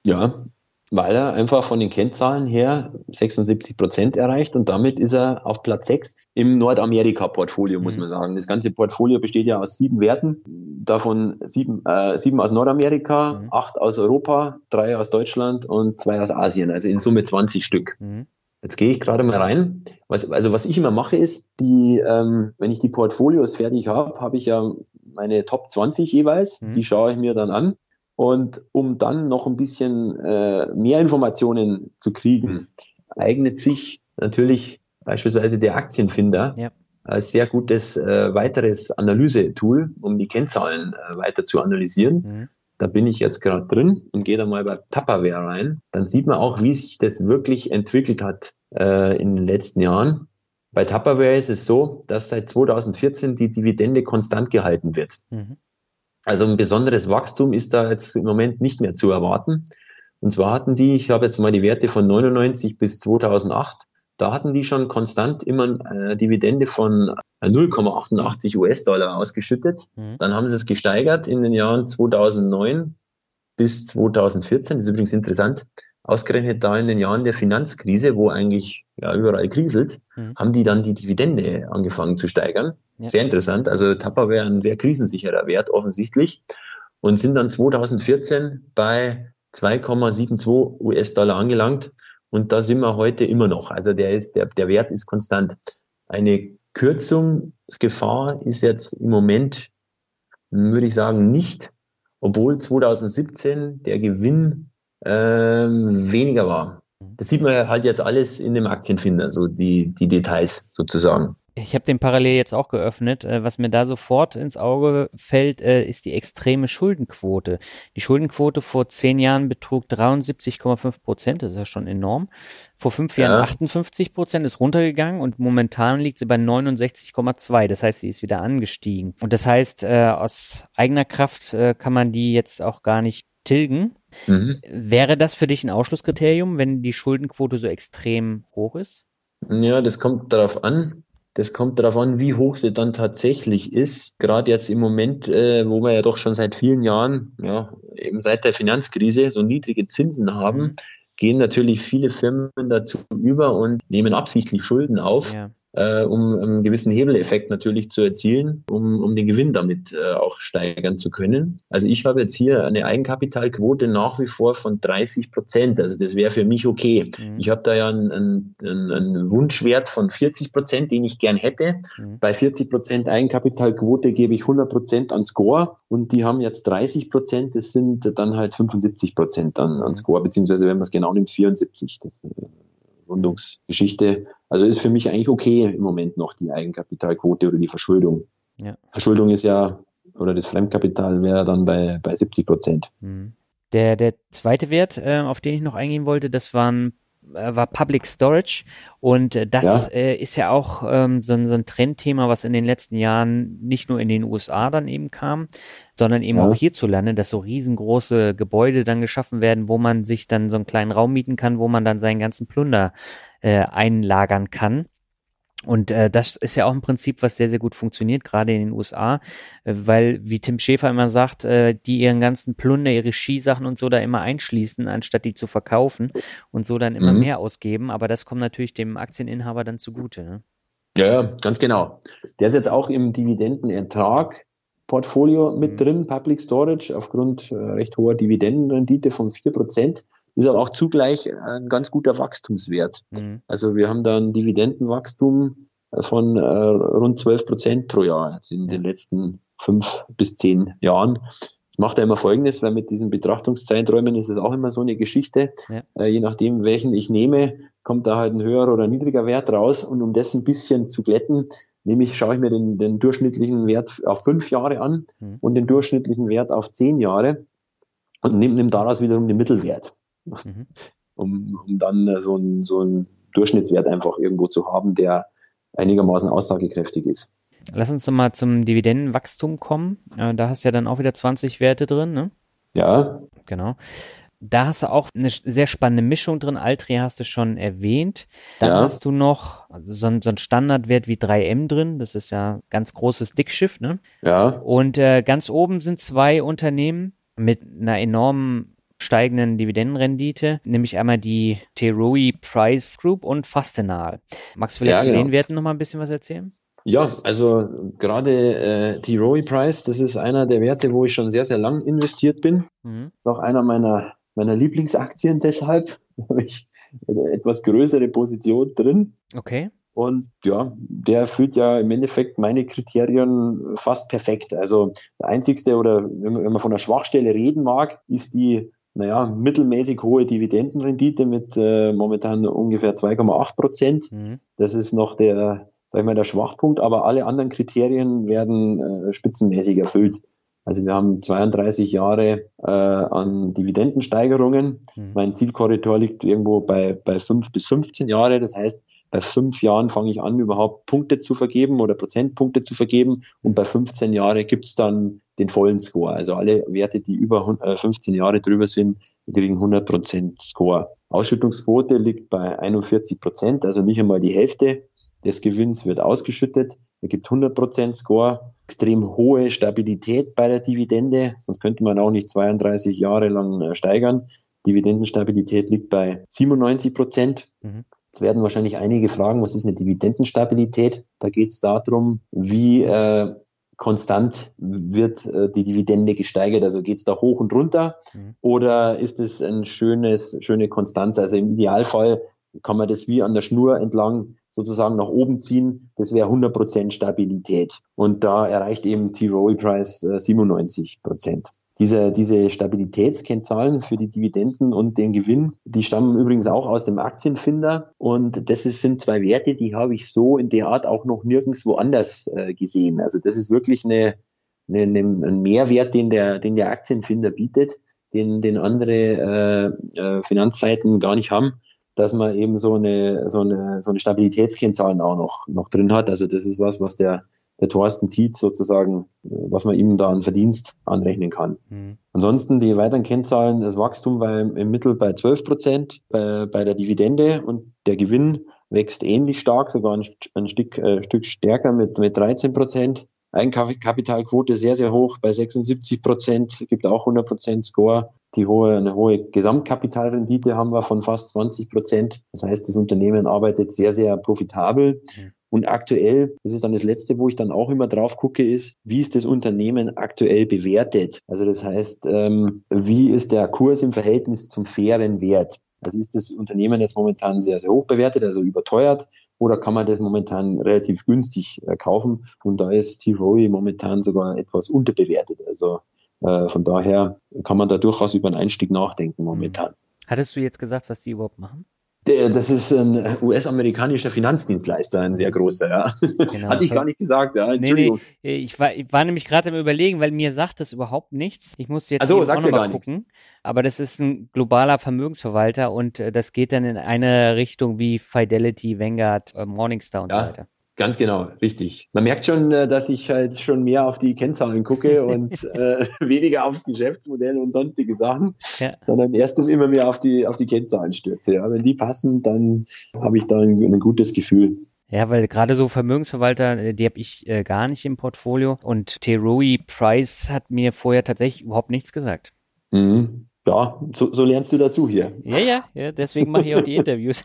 Ja, weil er einfach von den Kennzahlen her 76 Prozent erreicht und damit ist er auf Platz 6 im Nordamerika-Portfolio, muss mhm. man sagen. Das ganze Portfolio besteht ja aus sieben Werten, davon sieben, äh, sieben aus Nordamerika, mhm. acht aus Europa, drei aus Deutschland und zwei aus Asien, also in Summe 20 Stück. Mhm. Jetzt gehe ich gerade mal rein. Was, also was ich immer mache ist, die, ähm, wenn ich die Portfolios fertig habe, habe ich ja meine Top 20 jeweils, mhm. die schaue ich mir dann an und um dann noch ein bisschen äh, mehr Informationen zu kriegen, eignet sich natürlich beispielsweise der Aktienfinder ja. als sehr gutes äh, weiteres Analysetool, um die Kennzahlen äh, weiter zu analysieren. Mhm. Da bin ich jetzt gerade drin und gehe da mal bei Tupperware rein. Dann sieht man auch, wie sich das wirklich entwickelt hat äh, in den letzten Jahren. Bei Tupperware ist es so, dass seit 2014 die Dividende konstant gehalten wird. Mhm. Also ein besonderes Wachstum ist da jetzt im Moment nicht mehr zu erwarten. Und zwar hatten die, ich habe jetzt mal die Werte von 99 bis 2008, da hatten die schon konstant immer eine Dividende von 0,88 US-Dollar ausgeschüttet. Mhm. Dann haben sie es gesteigert in den Jahren 2009 bis 2014. Das ist übrigens interessant. Ausgerechnet da in den Jahren der Finanzkrise, wo eigentlich ja überall kriselt, mhm. haben die dann die Dividende angefangen zu steigern. Ja. Sehr interessant. Also Tupperware ein sehr krisensicherer Wert offensichtlich und sind dann 2014 bei 2,72 US-Dollar angelangt und da sind wir heute immer noch. Also der ist, der, der Wert ist konstant. Eine Kürzungsgefahr ist jetzt im Moment, würde ich sagen, nicht, obwohl 2017 der Gewinn ähm, weniger war. Das sieht man halt jetzt alles in dem Aktienfinder, so die, die Details sozusagen. Ich habe den parallel jetzt auch geöffnet. Äh, was mir da sofort ins Auge fällt, äh, ist die extreme Schuldenquote. Die Schuldenquote vor zehn Jahren betrug 73,5 Prozent. Das ist ja schon enorm. Vor fünf Jahren ja. 58 Prozent ist runtergegangen und momentan liegt sie bei 69,2. Das heißt, sie ist wieder angestiegen. Und das heißt, äh, aus eigener Kraft kann man die jetzt auch gar nicht tilgen. Mhm. Wäre das für dich ein Ausschlusskriterium, wenn die Schuldenquote so extrem hoch ist? Ja, das kommt darauf an. Das kommt darauf an, wie hoch sie dann tatsächlich ist. Gerade jetzt im Moment, äh, wo wir ja doch schon seit vielen Jahren, ja, eben seit der Finanzkrise so niedrige Zinsen haben, gehen natürlich viele Firmen dazu über und nehmen absichtlich Schulden auf. Ja äh, um einen gewissen Hebeleffekt natürlich zu erzielen, um, um den Gewinn damit äh, auch steigern zu können. Also ich habe jetzt hier eine Eigenkapitalquote nach wie vor von 30 Prozent. Also das wäre für mich okay. Mhm. Ich habe da ja einen, einen, einen, Wunschwert von 40 Prozent, den ich gern hätte. Mhm. Bei 40 Prozent Eigenkapitalquote gebe ich 100 Prozent an Score und die haben jetzt 30 Prozent. Das sind dann halt 75 Prozent an, an mhm. Score, beziehungsweise wenn man es genau nimmt, 74. Das, äh, Rundungsgeschichte. Also ist für mich eigentlich okay im Moment noch die Eigenkapitalquote oder die Verschuldung. Ja. Verschuldung ist ja, oder das Fremdkapital wäre dann bei, bei 70 Prozent. Mhm. Der, der zweite Wert, äh, auf den ich noch eingehen wollte, das waren war Public Storage und äh, das ja. Äh, ist ja auch ähm, so, so, ein Trendthema, was in den letzten Jahren nicht nur in den USA dann eben kam, sondern eben ja. auch hierzulande, dass so riesengroße Gebäude dann geschaffen werden, wo man sich dann so einen kleinen Raum mieten kann, wo man dann seinen ganzen Plunder äh, einlagern kann. Und äh, das ist ja auch ein Prinzip, was sehr, sehr gut funktioniert, gerade in den USA, äh, weil, wie Tim Schäfer immer sagt, äh, die ihren ganzen Plunder, ihre Skisachen und so da immer einschließen, anstatt die zu verkaufen und so dann immer mhm. mehr ausgeben. Aber das kommt natürlich dem Aktieninhaber dann zugute. Ne? Ja, ja, ganz genau. Der ist jetzt auch im Dividendenertrag Portfolio mit mhm. drin, Public Storage, aufgrund äh, recht hoher Dividendenrendite von vier Prozent ist aber auch zugleich ein ganz guter Wachstumswert. Mhm. Also wir haben da ein Dividendenwachstum von äh, rund 12 Prozent pro Jahr in den letzten fünf bis zehn Jahren. Ich mache da immer Folgendes, weil mit diesen Betrachtungszeiträumen ist es auch immer so eine Geschichte. Ja. Äh, je nachdem, welchen ich nehme, kommt da halt ein höherer oder niedriger Wert raus. Und um das ein bisschen zu glätten, nämlich schaue ich mir den, den durchschnittlichen Wert auf fünf Jahre an mhm. und den durchschnittlichen Wert auf zehn Jahre und nehme nimm daraus wiederum den Mittelwert. Mhm. Um, um dann so ein, so Durchschnittswert einfach irgendwo zu haben, der einigermaßen aussagekräftig ist. Lass uns nochmal zum Dividendenwachstum kommen. Äh, da hast du ja dann auch wieder 20 Werte drin, ne? Ja. Genau. Da hast du auch eine sehr spannende Mischung drin. Altri hast du schon erwähnt. Dann ja. hast du noch so, ein, so einen Standardwert wie 3M drin. Das ist ja ganz großes Dickschiff, ne? Ja. Und äh, ganz oben sind zwei Unternehmen mit einer enormen steigenden Dividendenrendite, nämlich einmal die Teroi Price Group und Fastenal. Du vielleicht ja, zu genau. den Werten nochmal ein bisschen was erzählen? Ja, also gerade äh, die Price, das ist einer der Werte, wo ich schon sehr, sehr lang investiert bin. Mhm. Ist auch einer meiner, meiner Lieblingsaktien deshalb. Da habe ich eine etwas größere Position drin. Okay. Und ja, der erfüllt ja im Endeffekt meine Kriterien fast perfekt. Also der einzigste oder wenn man von einer Schwachstelle reden mag, ist die naja, mittelmäßig hohe Dividendenrendite mit äh, momentan ungefähr 2,8 Prozent. Mhm. Das ist noch der, sag ich mal, der Schwachpunkt, aber alle anderen Kriterien werden äh, spitzenmäßig erfüllt. Also wir haben 32 Jahre äh, an Dividendensteigerungen. Mhm. Mein Zielkorridor liegt irgendwo bei, bei 5 bis 15 Jahre. Das heißt, bei fünf Jahren fange ich an, überhaupt Punkte zu vergeben oder Prozentpunkte zu vergeben. Und bei 15 Jahren gibt's dann den vollen Score. Also alle Werte, die über 15 äh, Jahre drüber sind, kriegen 100 Prozent Score. Ausschüttungsquote liegt bei 41 Prozent, also nicht einmal die Hälfte des Gewinns wird ausgeschüttet. Er gibt 100 Prozent Score. Extrem hohe Stabilität bei der Dividende, sonst könnte man auch nicht 32 Jahre lang äh, steigern. Dividendenstabilität liegt bei 97 Prozent. Mhm. Jetzt werden wahrscheinlich einige fragen, was ist eine Dividendenstabilität? Da geht es darum, wie äh, konstant wird äh, die Dividende gesteigert. Also geht es da hoch und runter mhm. oder ist es ein schönes, schöne Konstanz? Also im Idealfall kann man das wie an der Schnur entlang sozusagen nach oben ziehen. Das wäre 100% Stabilität. Und da erreicht eben T-Rowe Price äh, 97%. Diese, diese Stabilitätskennzahlen für die Dividenden und den Gewinn, die stammen übrigens auch aus dem Aktienfinder. Und das ist, sind zwei Werte, die habe ich so in der Art auch noch nirgends woanders äh, gesehen. Also das ist wirklich eine, eine, eine, ein Mehrwert, den der, den der Aktienfinder bietet, den, den andere äh, äh, Finanzseiten gar nicht haben dass man eben so eine, so eine, so eine Stabilitätskennzahlen auch noch, noch drin hat. Also das ist was, was der, der Thorsten Tietz sozusagen, was man ihm da an Verdienst anrechnen kann. Mhm. Ansonsten die weiteren Kennzahlen, das Wachstum war im Mittel bei 12 Prozent bei, bei der Dividende und der Gewinn wächst ähnlich stark, sogar ein, ein Stück, äh, Stück stärker mit, mit 13 Prozent. Eigenkapitalquote sehr, sehr hoch bei 76 Prozent, gibt auch 100 Prozent Score. Die hohe, eine hohe Gesamtkapitalrendite haben wir von fast 20 Prozent. Das heißt, das Unternehmen arbeitet sehr, sehr profitabel. Mhm. Und aktuell, das ist dann das Letzte, wo ich dann auch immer drauf gucke, ist, wie ist das Unternehmen aktuell bewertet? Also das heißt, ähm, wie ist der Kurs im Verhältnis zum fairen Wert? Also ist das Unternehmen jetzt momentan sehr, sehr hoch bewertet, also überteuert, oder kann man das momentan relativ günstig äh, kaufen? Und da ist T-Roy momentan sogar etwas unterbewertet. Also äh, von daher kann man da durchaus über einen Einstieg nachdenken momentan. Hattest du jetzt gesagt, was die überhaupt machen? Der, das ist ein US-amerikanischer Finanzdienstleister, ein sehr großer, ja. Genau. Hatte ich gar nicht gesagt, ja. Entschuldigung. Nee, nee. Ich, war, ich war nämlich gerade am überlegen, weil mir sagt das überhaupt nichts. Ich musste jetzt also, auch nochmal gucken. Nichts. Aber das ist ein globaler Vermögensverwalter und äh, das geht dann in eine Richtung wie Fidelity, Vanguard, äh, Morningstar und ja. so weiter. Ganz genau, richtig. Man merkt schon, äh, dass ich halt schon mehr auf die Kennzahlen gucke und äh, weniger aufs Geschäftsmodell und sonstige Sachen, ja. sondern erst immer mehr auf die, auf die Kennzahlen stürze. Ja. Wenn die passen, dann habe ich da ein, ein, gutes Gefühl. Ja, weil gerade so Vermögensverwalter, äh, die habe ich äh, gar nicht im Portfolio und Teroi Price hat mir vorher tatsächlich überhaupt nichts gesagt. Mhm ja, so, so lernst du dazu hier. Ja, ja, ja deswegen mache ich auch die Interviews.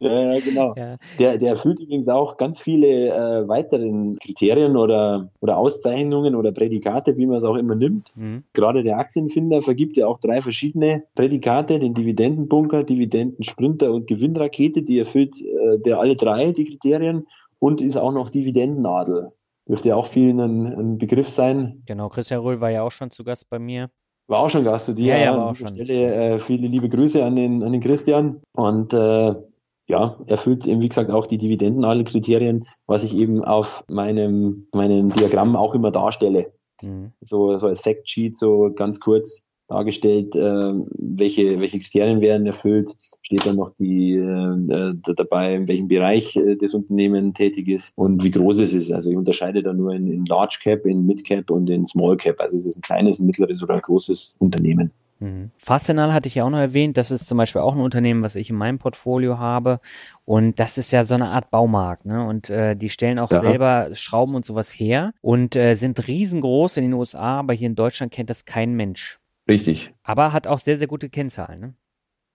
ja, genau. Ja. Der, der erfüllt übrigens auch ganz viele äh, weiteren Kriterien oder, oder Auszeichnungen oder Prädikate, wie man es auch immer nimmt. Mhm. Gerade der Aktienfinder vergibt ja auch drei verschiedene Prädikate, den Dividendenbunker, Dividendensprinter und Gewinnrakete, die erfüllt äh, der alle drei die Kriterien und ist auch noch Dividendennadel. dürfte ja auch vielen ein, ein Begriff sein. Genau, Christian Röhl war ja auch schon zu Gast bei mir. War auch schon Gast zu dir. Ja, ja, an dieser. Stelle äh, viele liebe Grüße an den, an den Christian. Und äh, ja, erfüllt eben, wie gesagt, auch die Dividendenadel-Kriterien, was ich eben auf meinem, meinem Diagramm auch immer darstelle. Mhm. So, so als Factsheet, so ganz kurz dargestellt, äh, welche, welche Kriterien werden erfüllt, steht dann noch die äh, dabei, in welchem Bereich äh, das Unternehmen tätig ist und wie groß es ist. Also ich unterscheide da nur in, in Large Cap, in Mid Cap und in Small Cap. Also es ist ein kleines, ein mittleres oder ein großes Unternehmen. Mhm. Fastenal hatte ich ja auch noch erwähnt. Das ist zum Beispiel auch ein Unternehmen, was ich in meinem Portfolio habe. Und das ist ja so eine Art Baumarkt. Ne? Und äh, die stellen auch Ja. selber Schrauben und sowas her und äh, sind riesengroß in den USA, aber hier in Deutschland kennt das kein Mensch. Richtig. Aber hat auch sehr, sehr gute Kennzahlen. Ne?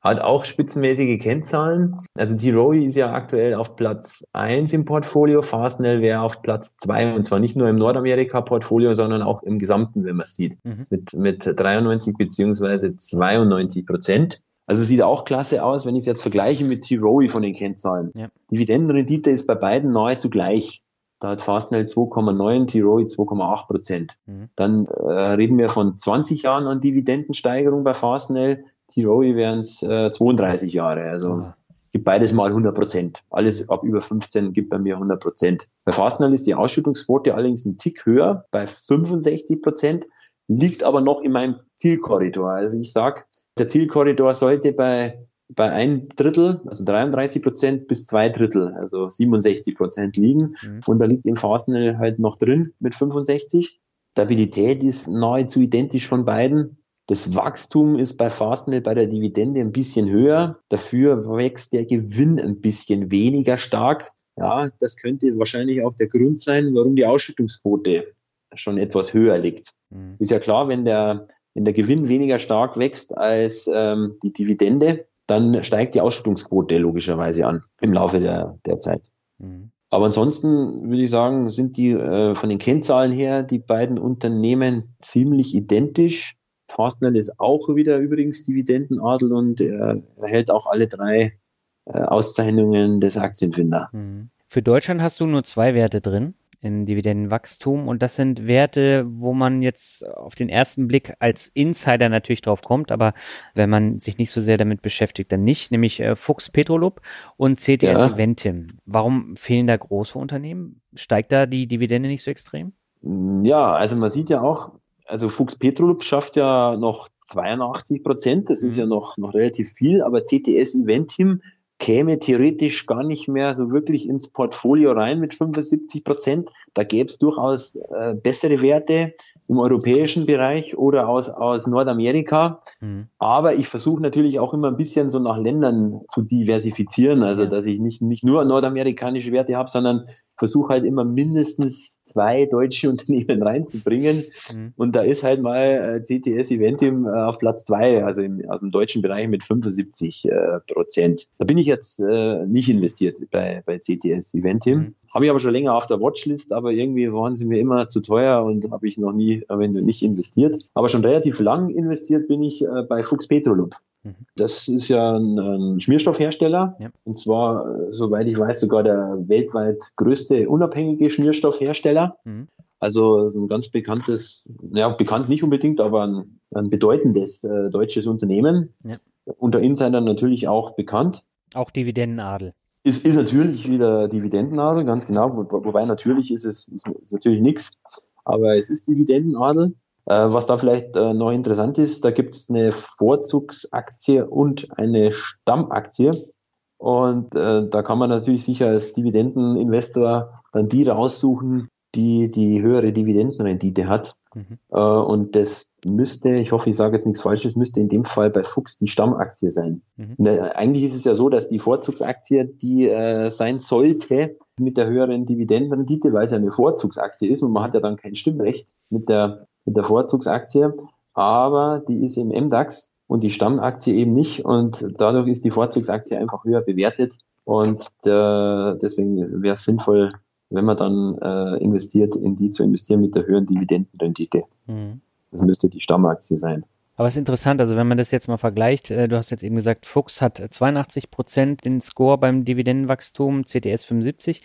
Hat auch spitzenmäßige Kennzahlen. Also T-Rowi ist ja aktuell auf Platz 1 im Portfolio. Fastnell wäre auf Platz 2 und zwar nicht nur im Nordamerika-Portfolio, sondern auch im gesamten, wenn man es sieht, Mhm. mit, mit 93 beziehungsweise 92 Prozent. Also sieht auch klasse aus, wenn ich es jetzt vergleiche mit T-Rowi von den Kennzahlen. Ja. Dividendenrendite ist bei beiden nahezu gleich. Da hat Fastnell 2,9, T-Rowi 2,8 Prozent. Mhm. Dann äh, reden wir von 20 Jahren an Dividendensteigerung bei Fastnell. T-Rowi wären es äh, 32 Jahre. Also Ah. gibt beides mal 100 Prozent. Alles ab über 15 gibt bei mir 100 Prozent. Bei Fastnell ist die Ausschüttungsquote allerdings ein Tick höher, bei 65 Prozent, liegt aber noch in meinem Zielkorridor. Also ich sag, der Zielkorridor sollte bei bei ein Drittel, also 33 Prozent bis zwei Drittel, also 67 Prozent liegen. Mhm. Und da liegt im Fastnell halt noch drin mit 65. Stabilität ist nahezu identisch von beiden. Das Wachstum ist bei Fastnell bei der Dividende ein bisschen höher. Dafür wächst der Gewinn ein bisschen weniger stark. Ja, das könnte wahrscheinlich auch der Grund sein, warum die Ausschüttungsquote schon etwas höher liegt. Mhm. Ist ja klar, wenn der, wenn der Gewinn weniger stark wächst als ähm, die Dividende, dann steigt die Ausschüttungsquote logischerweise an im Laufe der, der Zeit. Mhm. Aber ansonsten würde ich sagen, sind die äh, von den Kennzahlen her die beiden Unternehmen ziemlich identisch. Fastnell ist auch wieder übrigens Dividendenadel und er erhält auch alle drei äh, Auszeichnungen des Aktienfinder. Mhm. Für Deutschland hast du nur zwei Werte drin im Dividendenwachstum und das sind Werte, wo man jetzt auf den ersten Blick als Insider natürlich drauf kommt, aber wenn man sich nicht so sehr damit beschäftigt, dann nicht, nämlich äh, Fuchs Petrolub und CTS Ja. Eventim. Warum fehlen da große Unternehmen? Steigt da die Dividende nicht so extrem? Ja, also man sieht ja auch, also Fuchs Petrolub schafft ja noch 82 Prozent, das ist Mhm. ja noch, noch relativ viel, aber CTS Eventim käme theoretisch gar nicht mehr so wirklich ins Portfolio rein mit 75 Prozent. Da gäbe es durchaus äh, bessere Werte im europäischen Bereich oder aus, aus Nordamerika. Mhm. Aber ich versuche natürlich auch immer ein bisschen so nach Ländern zu diversifizieren, also dass ich nicht, nicht nur nordamerikanische Werte habe, sondern versuche halt immer mindestens zwei deutsche Unternehmen reinzubringen. Mhm. Und da ist halt mal äh, CTS Eventim äh, auf Platz zwei, also im, aus dem deutschen Bereich mit 75 äh, Prozent. Da bin ich jetzt äh, nicht investiert bei, bei CTS Eventim. Mhm. Habe ich aber schon länger auf der Watchlist, aber irgendwie waren sie mir immer zu teuer und habe ich noch nie, äh, wenn nicht investiert. Aber schon relativ lang investiert bin ich äh, bei Fuchs Petrolub. Mhm. Das ist ja ein, ein Schmierstoffhersteller Ja. und zwar, äh, soweit ich weiß, sogar der weltweit größte unabhängige Schmierstoffhersteller. Mhm. Also ein ganz bekanntes, ja bekannt nicht unbedingt, aber ein, ein bedeutendes äh, deutsches Unternehmen. Ja. Unter Insidern natürlich auch bekannt. Auch Dividendenadel. Ist, ist natürlich wieder Dividendenadel, ganz genau. Wo, wobei natürlich ist es ist natürlich nichts, aber es ist Dividendenadel. Äh, was da vielleicht äh, noch interessant ist, da gibt es eine Vorzugsaktie und eine Stammaktie. Und äh, da kann man natürlich sicher als Dividendeninvestor dann die raussuchen, die die höhere Dividendenrendite hat. Mhm. Äh, und das müsste, ich hoffe, ich sage jetzt nichts Falsches, müsste in dem Fall bei Fuchs die Stammaktie sein. Mhm. Ne, eigentlich ist es ja so, dass die Vorzugsaktie die äh, sein sollte mit der höheren Dividendenrendite, weil es ja eine Vorzugsaktie ist und man hat ja dann kein Stimmrecht mit der, mit der Vorzugsaktie. Aber die ist im MDAX und die Stammaktie eben nicht und dadurch ist die Vorzugsaktie einfach höher bewertet und äh, deswegen wäre es sinnvoll, wenn man dann äh, investiert, in die zu investieren mit der höheren Dividendenrendite. Mhm. Das müsste die Stammaktie sein. Aber es ist interessant, also wenn man das jetzt mal vergleicht, äh, du hast jetzt eben gesagt, Fuchs hat 82 Prozent den Score beim Dividendenwachstum, CTS 75,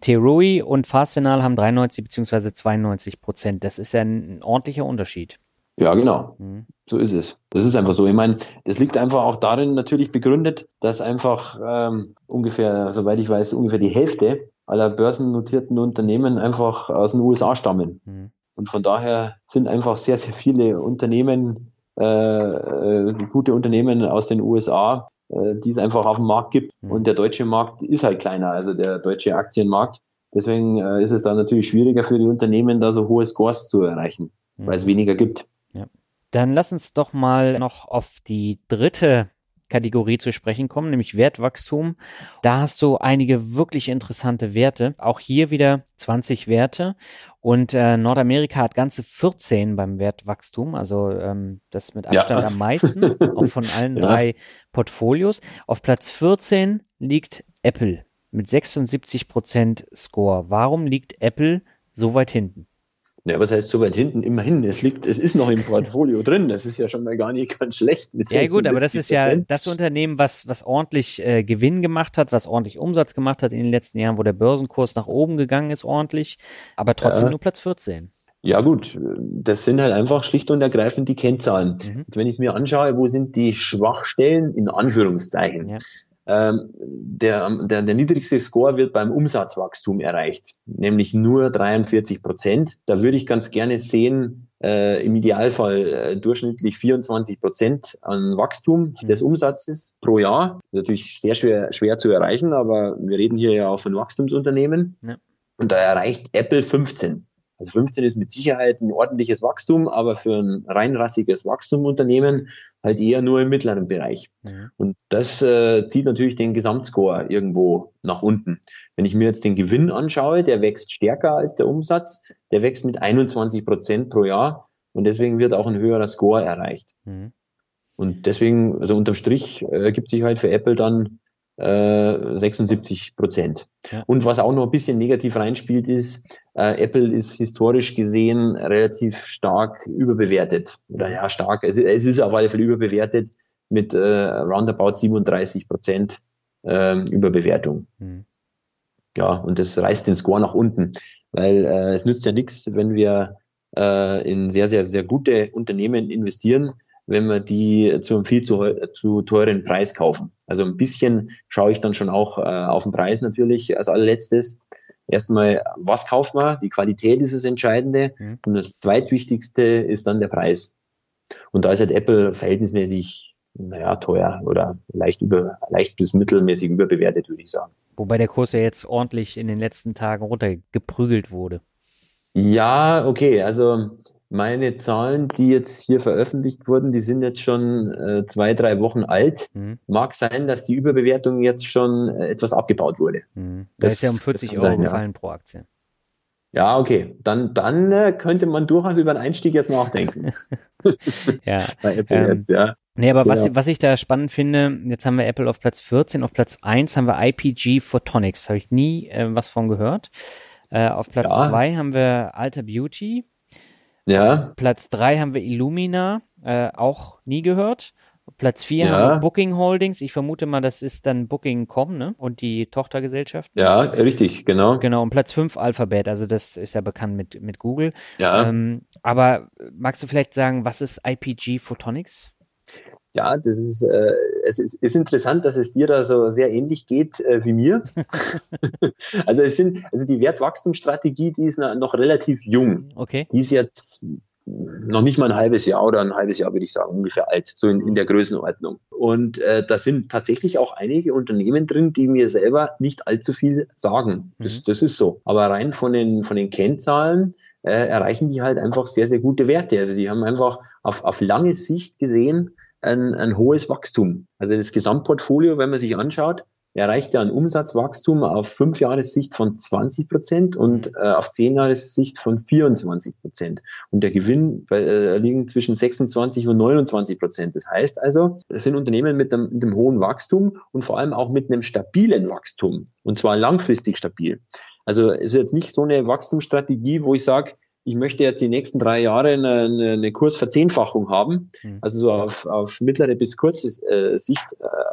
Terui und Fastenal haben 93 bzw. 92 Prozent. Das ist ja ein ordentlicher Unterschied. Ja, genau. Mhm. So ist es. Das ist einfach so. Ich meine, das liegt einfach auch darin natürlich begründet, dass einfach ähm, ungefähr, soweit ich weiß, ungefähr die Hälfte aller börsennotierten Unternehmen einfach aus den USA stammen. Mhm. Und von daher sind einfach sehr, sehr viele Unternehmen, äh, äh, gute Unternehmen aus den USA, äh, die es einfach auf dem Markt gibt. Mhm. Und der deutsche Markt ist halt kleiner, also der deutsche Aktienmarkt. Deswegen äh, ist es dann natürlich schwieriger für die Unternehmen, da so hohe Scores zu erreichen, mhm. weil es weniger gibt. Dann lass uns doch mal noch auf die dritte Kategorie zu sprechen kommen, nämlich Wertwachstum. Da hast du einige wirklich interessante Werte. Auch hier wieder 20 Werte. Und äh, Nordamerika hat ganze 14 beim Wertwachstum, also ähm, das mit Abstand ja. am meisten, auch von allen ja. drei Portfolios. Auf Platz 14 liegt Apple mit 76 Prozent Score. Warum liegt Apple so weit hinten? Ja, was heißt so weit hinten? Immerhin, es liegt, es ist noch im Portfolio drin. Das ist ja schon mal gar nicht ganz schlecht. ja gut, aber das ist ja das Unternehmen, was, was ordentlich äh, Gewinn gemacht hat, was ordentlich Umsatz gemacht hat in den letzten Jahren, wo der Börsenkurs nach oben gegangen ist ordentlich, aber trotzdem ja. nur Platz 14. Ja gut, das sind halt einfach schlicht und ergreifend die Kennzahlen. Mhm. Jetzt, wenn ich es mir anschaue, wo sind die Schwachstellen in Anführungszeichen? Ja. Ähm, der, der, der niedrigste Score wird beim Umsatzwachstum erreicht, nämlich nur 43 Prozent. Da würde ich ganz gerne sehen, äh, im Idealfall äh, durchschnittlich 24 Prozent an Wachstum mhm. des Umsatzes pro Jahr. Natürlich sehr schwer, schwer zu erreichen, aber wir reden hier ja auch von Wachstumsunternehmen. Ja. Und da erreicht Apple 15. Also 15 ist mit Sicherheit ein ordentliches Wachstum, aber für ein reinrassiges Wachstumunternehmen halt eher nur im mittleren Bereich. Mhm. Und das äh, zieht natürlich den Gesamtscore irgendwo nach unten. Wenn ich mir jetzt den Gewinn anschaue, der wächst stärker als der Umsatz, der wächst mit 21 Prozent pro Jahr und deswegen wird auch ein höherer Score erreicht. Mhm. Und deswegen, also unterm Strich, äh, gibt sich halt für Apple dann 76 äh, Prozent. Ja. Und was auch noch ein bisschen negativ reinspielt, ist, äh, Apple ist historisch gesehen relativ stark überbewertet. Oder ja, stark, es, es ist auf alle Fälle überbewertet mit äh, roundabout 37 Prozent äh, Überbewertung. Mhm. Ja, und das reißt den Score nach unten, weil äh, es nützt ja nichts, wenn wir äh, in sehr, sehr, sehr gute Unternehmen investieren, wenn wir die zu einem viel zu, zu teuren Preis kaufen. Also ein bisschen schaue ich dann schon auch äh, auf den Preis natürlich als allerletztes. Erstmal, was kauft man? Die Qualität ist das Entscheidende. Mhm. Und das zweitwichtigste ist dann der Preis. Und da ist halt Apple verhältnismäßig, naja, teuer oder leicht über, leicht bis mittelmäßig überbewertet, würde ich sagen. Wobei der Kurs ja jetzt ordentlich in den letzten Tagen runtergeprügelt wurde. Ja, okay. Also meine Zahlen, die jetzt hier veröffentlicht wurden, die sind jetzt schon äh, zwei, drei Wochen alt. Mhm. Mag sein, dass die Überbewertung jetzt schon äh, etwas abgebaut wurde. Mhm. Das, das, ist ja um 40 Euro sein, gefallen ja. pro Aktie. Ja, okay. Dann, dann äh, könnte man durchaus über einen Einstieg jetzt nachdenken. ja. Bei Apple ähm, jetzt, ja. Nee, aber genau. was, was ich da spannend finde, jetzt haben wir Apple auf Platz 14, auf Platz 1 haben wir IPG Photonics. Habe ich nie äh, was von gehört. Äh, auf Platz 2 ja. haben wir Alter Beauty. Ja. Platz 3 haben wir Illumina, äh, auch nie gehört. Platz 4 ja. haben wir Booking Holdings. Ich vermute mal, das ist dann Booking.com, ne? Und die Tochtergesellschaft. Ja, richtig, genau. Genau. Und Platz 5 Alphabet. Also das ist ja bekannt mit, mit Google. Ja. Ähm, aber magst du vielleicht sagen, was ist IPG Photonics? Ja, das ist, äh, es ist, ist interessant, dass es dir da so sehr ähnlich geht äh, wie mir. also es sind, also die Wertwachstumsstrategie, die ist noch relativ jung. Okay. Die ist jetzt noch nicht mal ein halbes Jahr oder ein halbes Jahr, würde ich sagen, ungefähr alt, so in, in der Größenordnung. Und äh, da sind tatsächlich auch einige Unternehmen drin, die mir selber nicht allzu viel sagen. Das, mhm. das ist so. Aber rein von den, von den Kennzahlen äh, erreichen die halt einfach sehr, sehr gute Werte. Also die haben einfach auf, auf lange Sicht gesehen, ein, ein hohes Wachstum. Also das Gesamtportfolio, wenn man sich anschaut, erreicht ja ein Umsatzwachstum auf fünf Jahressicht von 20 Prozent und äh, auf zehn Jahressicht von 24 Prozent. Und der Gewinn äh, liegt zwischen 26 und 29 Prozent. Das heißt also, das sind Unternehmen mit einem, mit einem hohen Wachstum und vor allem auch mit einem stabilen Wachstum. Und zwar langfristig stabil. Also es ist jetzt nicht so eine Wachstumsstrategie, wo ich sage, ich möchte jetzt die nächsten drei Jahre eine, eine Kursverzehnfachung haben, mhm. also so auf, auf mittlere bis kurze äh, Sicht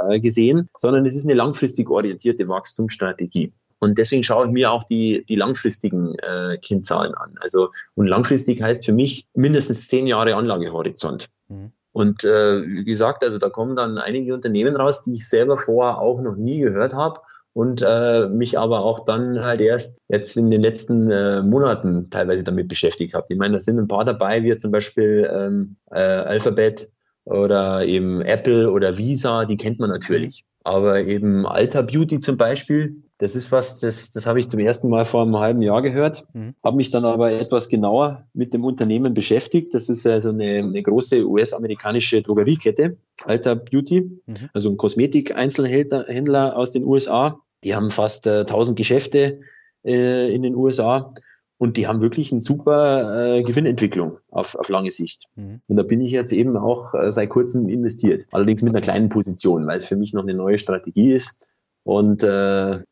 äh, gesehen, sondern es ist eine langfristig orientierte Wachstumsstrategie. Und deswegen schaue ich mir auch die, die langfristigen äh, Kennzahlen an. Also, und langfristig heißt für mich mindestens zehn Jahre Anlagehorizont. Mhm. Und äh, wie gesagt, also da kommen dann einige Unternehmen raus, die ich selber vorher auch noch nie gehört habe und äh, mich aber auch dann halt erst jetzt in den letzten äh, Monaten teilweise damit beschäftigt habe. Ich meine, da sind ein paar dabei, wie zum Beispiel ähm, äh, Alphabet oder eben Apple oder Visa, die kennt man natürlich. Aber eben Alter Beauty zum Beispiel, das ist was, das, das habe ich zum ersten Mal vor einem halben Jahr gehört, mhm. habe mich dann aber etwas genauer mit dem Unternehmen beschäftigt. Das ist also eine, eine große US-amerikanische Drogeriekette, Alter Beauty, mhm. also ein Kosmetik-Einzelhändler aus den USA. Die haben fast äh, 1000 Geschäfte äh, in den USA und die haben wirklich eine super äh, Gewinnentwicklung auf, auf lange Sicht. Mhm. Und da bin ich jetzt eben auch äh, seit kurzem investiert. Allerdings mit einer kleinen Position, weil es für mich noch eine neue Strategie ist. Und äh,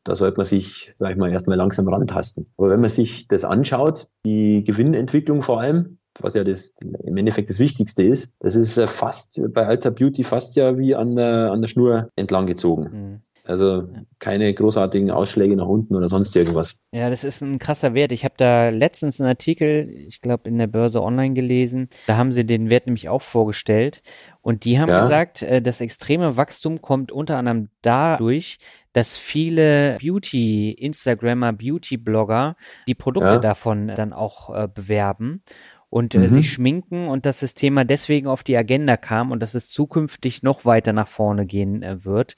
da sollte man sich, sag ich mal, erstmal langsam rantasten. Aber wenn man sich das anschaut, die Gewinnentwicklung vor allem, was ja das im Endeffekt das Wichtigste ist, das ist äh, fast bei Alter Beauty fast ja wie an der, an der Schnur entlang gezogen. Mhm. Also keine großartigen Ausschläge nach unten oder sonst irgendwas. Ja, das ist ein krasser Wert. Ich habe da letztens einen Artikel, ich glaube in der Börse Online gelesen. Da haben sie den Wert nämlich auch vorgestellt. Und die haben ja. gesagt, äh, das extreme Wachstum kommt unter anderem dadurch, dass viele Beauty, Instagrammer, Beauty-Blogger die Produkte ja. davon dann auch äh, bewerben und äh, mhm. sich schminken und dass das Thema deswegen auf die Agenda kam und dass es zukünftig noch weiter nach vorne gehen äh, wird.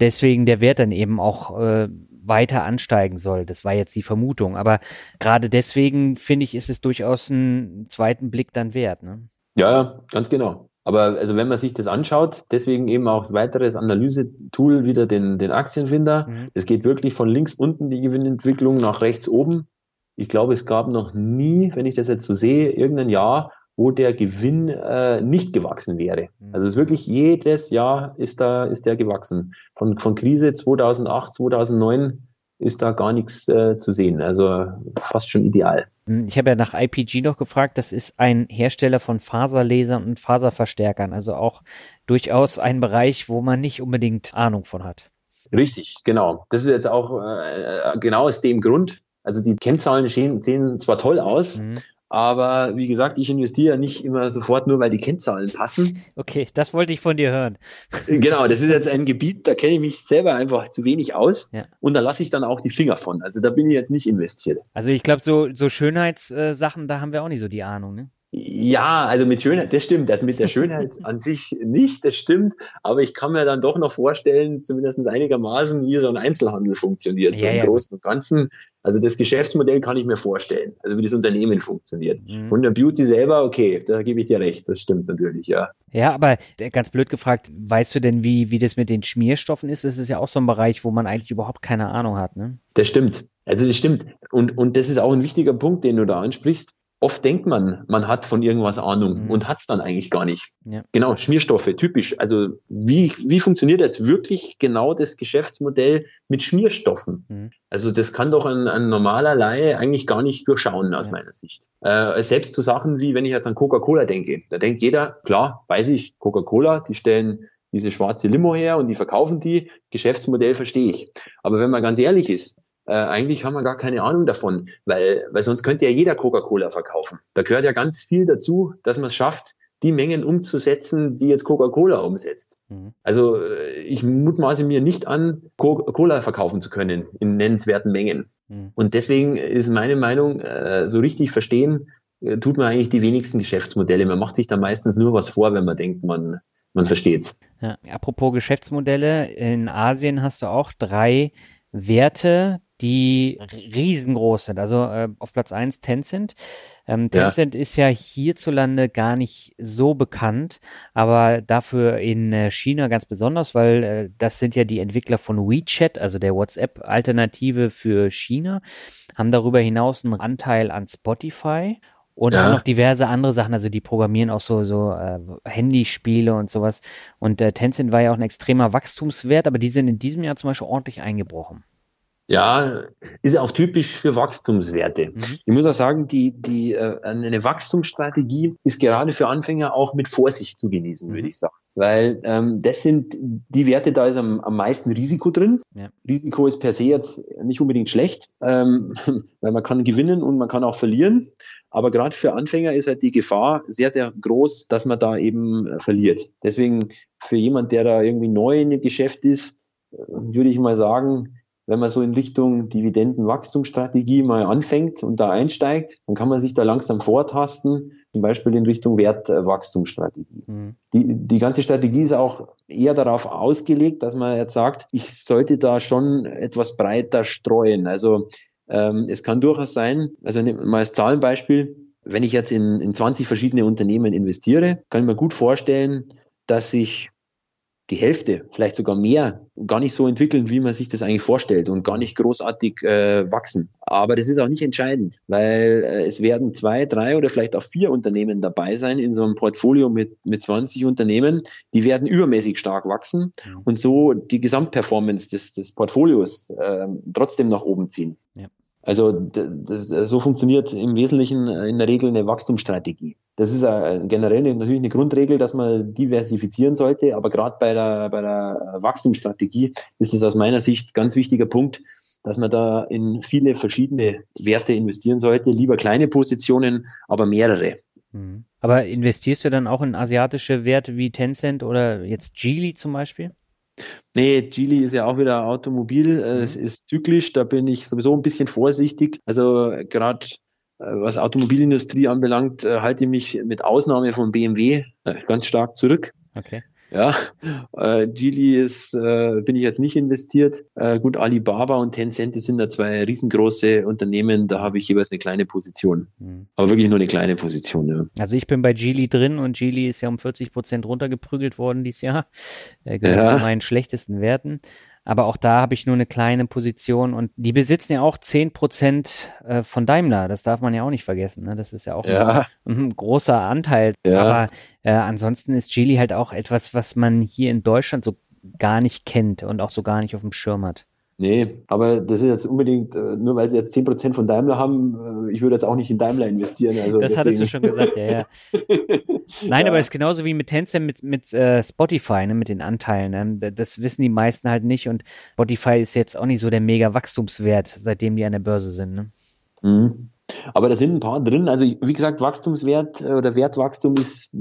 Deswegen der Wert dann eben auch äh, weiter ansteigen soll. Das war jetzt die Vermutung. Aber gerade deswegen finde ich, ist es durchaus einen zweiten Blick dann wert. Ne? Ja, ganz genau. Aber also wenn man sich das anschaut, deswegen eben auch das weiteres Analyse-Tool wieder den, den Aktienfinder. Mhm. Es geht wirklich von links unten die Gewinnentwicklung nach rechts oben ich glaube, es gab noch nie, wenn ich das jetzt so sehe, irgendein Jahr, wo der Gewinn äh, nicht gewachsen wäre. Mhm. Also es ist wirklich jedes Jahr ist da ist der gewachsen. Von von Krise 2008, 2009 ist da gar nichts äh, zu sehen. Also fast schon ideal. Hm, ich habe ja nach IPG noch gefragt. Das ist ein Hersteller von Faserlesern und Faserverstärkern. Also auch durchaus ein Bereich, wo man nicht unbedingt Ahnung von hat. Richtig, genau. Das ist jetzt auch äh, genau aus dem Grund, also die Kennzahlen sehen, sehen zwar toll aus, mhm. aber wie gesagt, ich investiere nicht immer sofort nur, weil die Kennzahlen passen. Okay, das wollte ich von dir hören. Genau, das ist jetzt ein Gebiet, da kenne ich mich selber einfach zu wenig aus ja. und da lasse ich dann auch die Finger von. Also da bin ich jetzt nicht investiert. Also ich glaube, so, so Schönheitssachen, da haben wir auch nicht so die Ahnung, ne? Ja, also mit Schönheit, das stimmt. Also mit der Schönheit an sich nicht, das stimmt. Aber ich kann mir dann doch noch vorstellen, zumindest einigermaßen, wie so ein Einzelhandel funktioniert, ja, so im ja. Großen und Ganzen. Also das Geschäftsmodell kann ich mir vorstellen, also wie das Unternehmen funktioniert. Mhm. Und der Beauty selber, okay, da gebe ich dir recht, das stimmt natürlich, ja. Ja, aber ganz blöd gefragt, weißt du denn, wie, wie das mit den Schmierstoffen ist? Das ist ja auch so ein Bereich, wo man eigentlich überhaupt keine Ahnung hat, ne? Das stimmt. Also das stimmt. Und, und das ist auch ein wichtiger Punkt, den du da ansprichst oft denkt man, man hat von irgendwas Ahnung mhm. und hat es dann eigentlich gar nicht. Ja. Genau, Schmierstoffe, typisch. Also wie, wie funktioniert jetzt wirklich genau das Geschäftsmodell mit Schmierstoffen? Mhm. Also das kann doch ein, ein normaler Laie eigentlich gar nicht durchschauen aus ja. meiner Sicht. Äh, selbst zu Sachen wie, wenn ich jetzt an Coca-Cola denke, da denkt jeder, klar, weiß ich, Coca-Cola, die stellen diese schwarze Limo her und die verkaufen die. Geschäftsmodell verstehe ich. Aber wenn man ganz ehrlich ist, äh, eigentlich haben wir gar keine Ahnung davon, weil, weil sonst könnte ja jeder Coca-Cola verkaufen. Da gehört ja ganz viel dazu, dass man es schafft, die Mengen umzusetzen, die jetzt Coca-Cola umsetzt. Mhm. Also äh, ich mutmaße mir nicht an, Coca-Cola verkaufen zu können in nennenswerten Mengen. Mhm. Und deswegen ist meine Meinung, äh, so richtig verstehen, äh, tut man eigentlich die wenigsten Geschäftsmodelle. Man macht sich da meistens nur was vor, wenn man denkt, man, man versteht's. Ja, apropos Geschäftsmodelle, in Asien hast du auch drei Werte, die riesengroß sind. Also äh, auf Platz eins Tencent. Ähm, Tencent ja. ist ja hierzulande gar nicht so bekannt, aber dafür in äh, China ganz besonders, weil äh, das sind ja die Entwickler von WeChat, also der WhatsApp-Alternative für China, haben darüber hinaus einen Anteil an Spotify und ja. auch noch diverse andere Sachen, also die programmieren auch so, so äh, Handyspiele und sowas. Und äh, Tencent war ja auch ein extremer Wachstumswert, aber die sind in diesem Jahr zum Beispiel ordentlich eingebrochen. Ja, ist auch typisch für Wachstumswerte. Mhm. Ich muss auch sagen, die, die, äh, eine Wachstumsstrategie ist gerade für Anfänger auch mit Vorsicht zu genießen, mhm. würde ich sagen. Weil ähm, das sind die Werte, da ist am, am meisten Risiko drin. Ja. Risiko ist per se jetzt nicht unbedingt schlecht, ähm, weil man kann gewinnen und man kann auch verlieren. Aber gerade für Anfänger ist halt die Gefahr sehr, sehr groß, dass man da eben äh, verliert. Deswegen für jemand, der da irgendwie neu in dem Geschäft ist, äh, würde ich mal sagen, wenn man so in Richtung Dividendenwachstumsstrategie mal anfängt und da einsteigt, dann kann man sich da langsam vortasten, zum Beispiel in Richtung Wertwachstumsstrategie. Mhm. Die, die ganze Strategie ist auch eher darauf ausgelegt, dass man jetzt sagt, ich sollte da schon etwas breiter streuen. Also ähm, es kann durchaus sein, also mal als Zahlenbeispiel, wenn ich jetzt in, in 20 verschiedene Unternehmen investiere, kann ich mir gut vorstellen, dass sich die Hälfte, vielleicht sogar mehr, gar nicht so entwickeln, wie man sich das eigentlich vorstellt und gar nicht großartig äh, wachsen. Aber das ist auch nicht entscheidend, weil äh, es werden zwei, drei oder vielleicht auch vier Unternehmen dabei sein in so einem Portfolio mit, mit 20 Unternehmen, die werden übermäßig stark wachsen und so die Gesamtperformance des, des Portfolios äh, trotzdem nach oben ziehen. Ja. Also das, so funktioniert im Wesentlichen äh, in der Regel eine Wachstumsstrategie. Das ist generell natürlich eine Grundregel, dass man diversifizieren sollte, aber gerade bei der, bei der Wachstumsstrategie ist es aus meiner Sicht ganz wichtiger Punkt, dass man da in viele verschiedene Werte investieren sollte. Lieber kleine Positionen, aber mehrere. Mhm. Aber investierst du dann auch in asiatische Werte wie Tencent oder jetzt Geely zum Beispiel? Nee, Geely ist ja auch wieder Automobil, mhm. es ist zyklisch, da bin ich sowieso ein bisschen vorsichtig. Also gerade was Automobilindustrie anbelangt, äh, halte ich mich mit Ausnahme von BMW ganz stark zurück. Okay. Ja, äh, Geely ist, äh, bin ich jetzt nicht investiert. Äh, gut, Alibaba und Tencent, sind da zwei riesengroße Unternehmen, da habe ich jeweils eine kleine Position. Mhm. Aber wirklich nur eine kleine Position, ja. Also ich bin bei Geely drin und Geely ist ja um 40 Prozent runtergeprügelt worden dieses Jahr. Äh, gehört ja. zu meinen schlechtesten Werten. Aber auch da habe ich nur eine kleine Position und die besitzen ja auch zehn Prozent äh, von Daimler. Das darf man ja auch nicht vergessen. Ne? Das ist ja auch ja. Ein, ein, großer Anteil. Ja. Aber äh, ansonsten ist Geely halt auch etwas, was man hier in Deutschland so gar nicht kennt und auch so gar nicht auf dem Schirm hat. Nee, aber das ist jetzt unbedingt, äh, nur weil sie jetzt 10% von Daimler haben, äh, ich würde jetzt auch nicht in Daimler investieren. Also das deswegen. hattest du schon gesagt, ja, ja. Nein, ja. aber es ist genauso wie mit Tencent, mit, mit äh, Spotify, ne, mit den Anteilen. Ne? Das wissen die meisten halt nicht und Spotify ist jetzt auch nicht so der mega Wachstumswert, seitdem die an der Börse sind. Ne? Mhm. Aber da sind ein paar drin. Also wie gesagt, Wachstumswert äh, oder Wertwachstum ist, äh,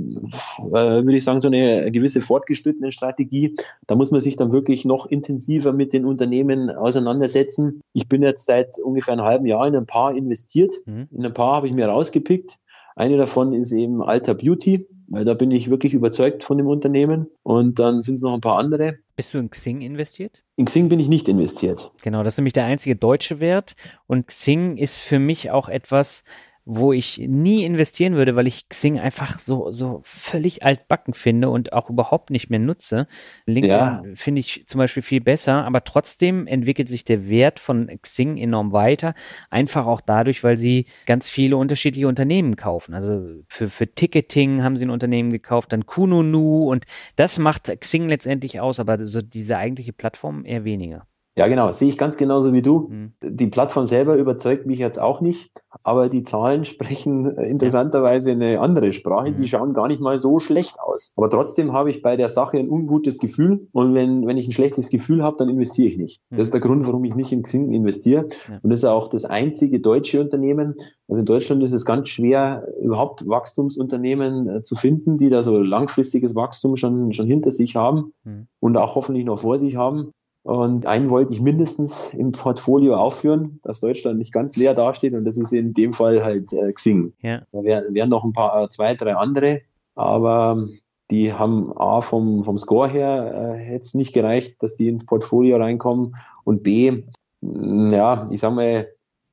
würde ich sagen, so eine gewisse fortgeschrittene Strategie. Da muss man sich dann wirklich noch intensiver mit den Unternehmen auseinandersetzen. Ich bin jetzt seit ungefähr einem halben Jahr in ein paar investiert. Mhm. In ein paar habe ich mir rausgepickt. Eine davon ist eben Alter Beauty, weil da bin ich wirklich überzeugt von dem Unternehmen. Und dann sind es noch ein paar andere. Bist du in Xing investiert? In Xing bin ich nicht investiert. Genau, das ist nämlich der einzige deutsche Wert. Und Xing ist für mich auch etwas, wo ich nie investieren würde, weil ich Xing einfach so, so völlig altbacken finde und auch überhaupt nicht mehr nutze. LinkedIn ja. finde ich zum Beispiel viel besser, aber trotzdem entwickelt sich der Wert von Xing enorm weiter. Einfach auch dadurch, weil sie ganz viele unterschiedliche Unternehmen kaufen. Also für, für Ticketing haben sie ein Unternehmen gekauft, dann Kununu und das macht Xing letztendlich aus, aber so diese eigentliche Plattform eher weniger. Ja, genau, sehe ich ganz genauso wie du. Mhm. Die Plattform selber überzeugt mich jetzt auch nicht, aber die Zahlen sprechen äh, interessanterweise eine andere Sprache. Mhm. Die schauen gar nicht mal so schlecht aus. Aber trotzdem habe ich bei der Sache ein ungutes Gefühl und wenn, wenn ich ein schlechtes Gefühl habe, dann investiere ich nicht. Mhm. Das ist der Grund, warum ich nicht in Xing investiere. Ja. Und das ist auch das einzige deutsche Unternehmen. Also in Deutschland ist es ganz schwer, überhaupt Wachstumsunternehmen äh, zu finden, die da so langfristiges Wachstum schon, schon hinter sich haben mhm. und auch hoffentlich noch vor sich haben. Und einen wollte ich mindestens im Portfolio aufführen, dass Deutschland nicht ganz leer dasteht. Und das ist in dem Fall halt äh, Xing. Ja. Da wären wär noch ein paar, äh, zwei, drei andere. Aber die haben A vom, vom Score her äh, jetzt nicht gereicht, dass die ins Portfolio reinkommen. Und B, ja, ich sag mal,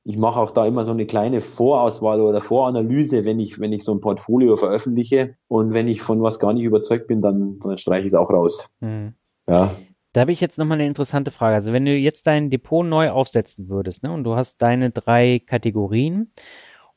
ich mache auch da immer so eine kleine Vorauswahl oder Voranalyse, wenn ich, wenn ich so ein Portfolio veröffentliche. Und wenn ich von was gar nicht überzeugt bin, dann, dann streiche ich es auch raus. Mhm. Ja. Da habe ich jetzt nochmal eine interessante Frage. Also wenn du jetzt dein Depot neu aufsetzen würdest, ne, und du hast deine drei Kategorien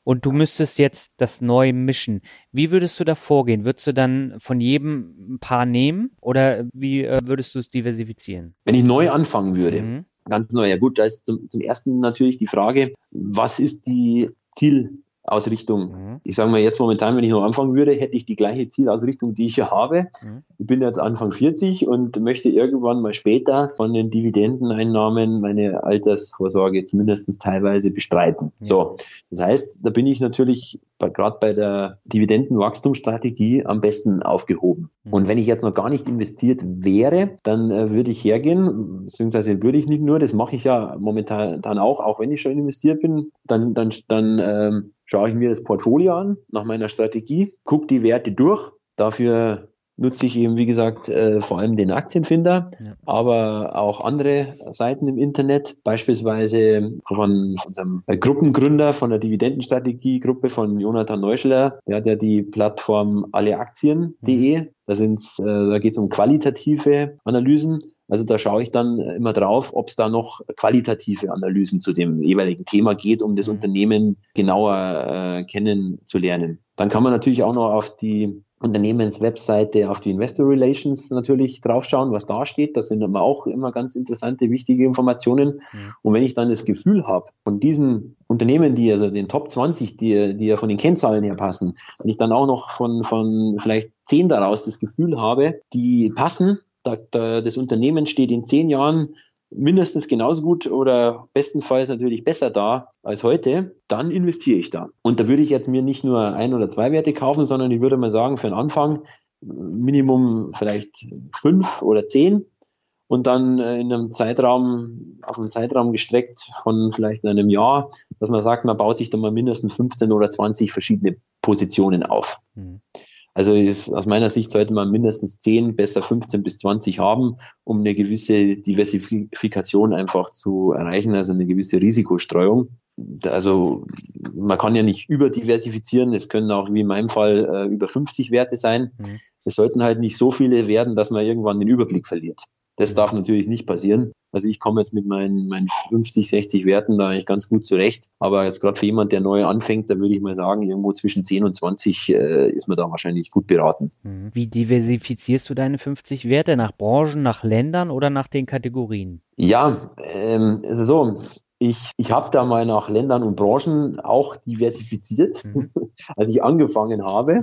und du müsstest jetzt das neu mischen, wie würdest du da vorgehen? Würdest du dann von jedem ein paar nehmen oder wie äh, würdest du es diversifizieren? Wenn ich neu anfangen würde, mhm. ganz neu. Ja gut, da ist zum, zum ersten natürlich die Frage, was ist die Ziel Ausrichtung. Mhm. Ich sage mal jetzt momentan, wenn ich noch anfangen würde, hätte ich die gleiche Zielausrichtung, die ich hier habe. Mhm. Ich bin jetzt Anfang 40 und möchte irgendwann mal später von den Dividendeneinnahmen meine Altersvorsorge zumindest teilweise bestreiten. Ja. So, das heißt, da bin ich natürlich gerade bei der Dividendenwachstumsstrategie am besten aufgehoben. Mhm. Und wenn ich jetzt noch gar nicht investiert wäre, dann äh, würde ich hergehen, beziehungsweise würde ich nicht nur, das mache ich ja momentan dann auch, auch wenn ich schon investiert bin, dann, dann, dann ähm, schaue ich mir das Portfolio an nach meiner Strategie, gucke die Werte durch. Dafür nutze ich eben, wie gesagt, äh, vor allem den Aktienfinder, ja. aber auch andere Seiten im Internet, beispielsweise von, unserem Gruppengründer von der Dividendenstrategie-Gruppe von Jonathan Neuschler, der hat ja die Plattform alleaktien.de. Mhm. Da, sind's, äh, da geht es um qualitative Analysen. Also da schaue ich dann immer drauf, ob es da noch qualitative Analysen zu dem jeweiligen Thema geht, um das mhm. Unternehmen genauer äh, kennenzulernen. Dann kann man natürlich auch noch auf die Unternehmenswebseite auf die Investor Relations natürlich draufschauen, was da steht. Das sind immer auch immer ganz interessante, wichtige Informationen. Mhm. Und wenn ich dann das Gefühl habe, von diesen Unternehmen, die also den Top 20, die, die ja von den Kennzahlen her passen, wenn ich dann auch noch von, von vielleicht zehn daraus das Gefühl habe, die passen, da, da, das Unternehmen steht in zehn Jahren mindestens genauso gut oder bestenfalls natürlich besser da als heute, dann investiere ich da. Und da würde ich jetzt mir nicht nur ein oder zwei Werte kaufen, sondern ich würde mal sagen, für den Anfang Minimum vielleicht fünf oder zehn und dann äh, in einem Zeitraum, auf einen Zeitraum gestreckt von vielleicht einem Jahr, dass man sagt, man baut sich dann mal mindestens 15 oder 20 verschiedene Positionen auf. Mhm. Also ist, aus meiner Sicht sollte man mindestens 10, besser 15 bis 20 haben, um eine gewisse Diversifikation einfach zu erreichen, also eine gewisse Risikostreuung. Also man kann ja nicht überdiversifizieren, es können auch wie in meinem Fall äh, über 50 Werte sein. Mhm. Es sollten halt nicht so viele werden, dass man irgendwann den Überblick verliert. Das darf natürlich nicht passieren. Also ich komme jetzt mit meinen, meinen 50, 60 Werten da eigentlich ganz gut zurecht. Aber jetzt gerade für jemand, der neu anfängt, da würde ich mal sagen, irgendwo zwischen 10 und 20 äh, ist man da wahrscheinlich gut beraten. Mhm. Wie diversifizierst du deine 50 Werte? Nach Branchen, nach Ländern oder nach den Kategorien? Ja, ähm, also so, ich, ich habe da mal nach Ländern und Branchen auch diversifiziert, mhm. als ich angefangen habe.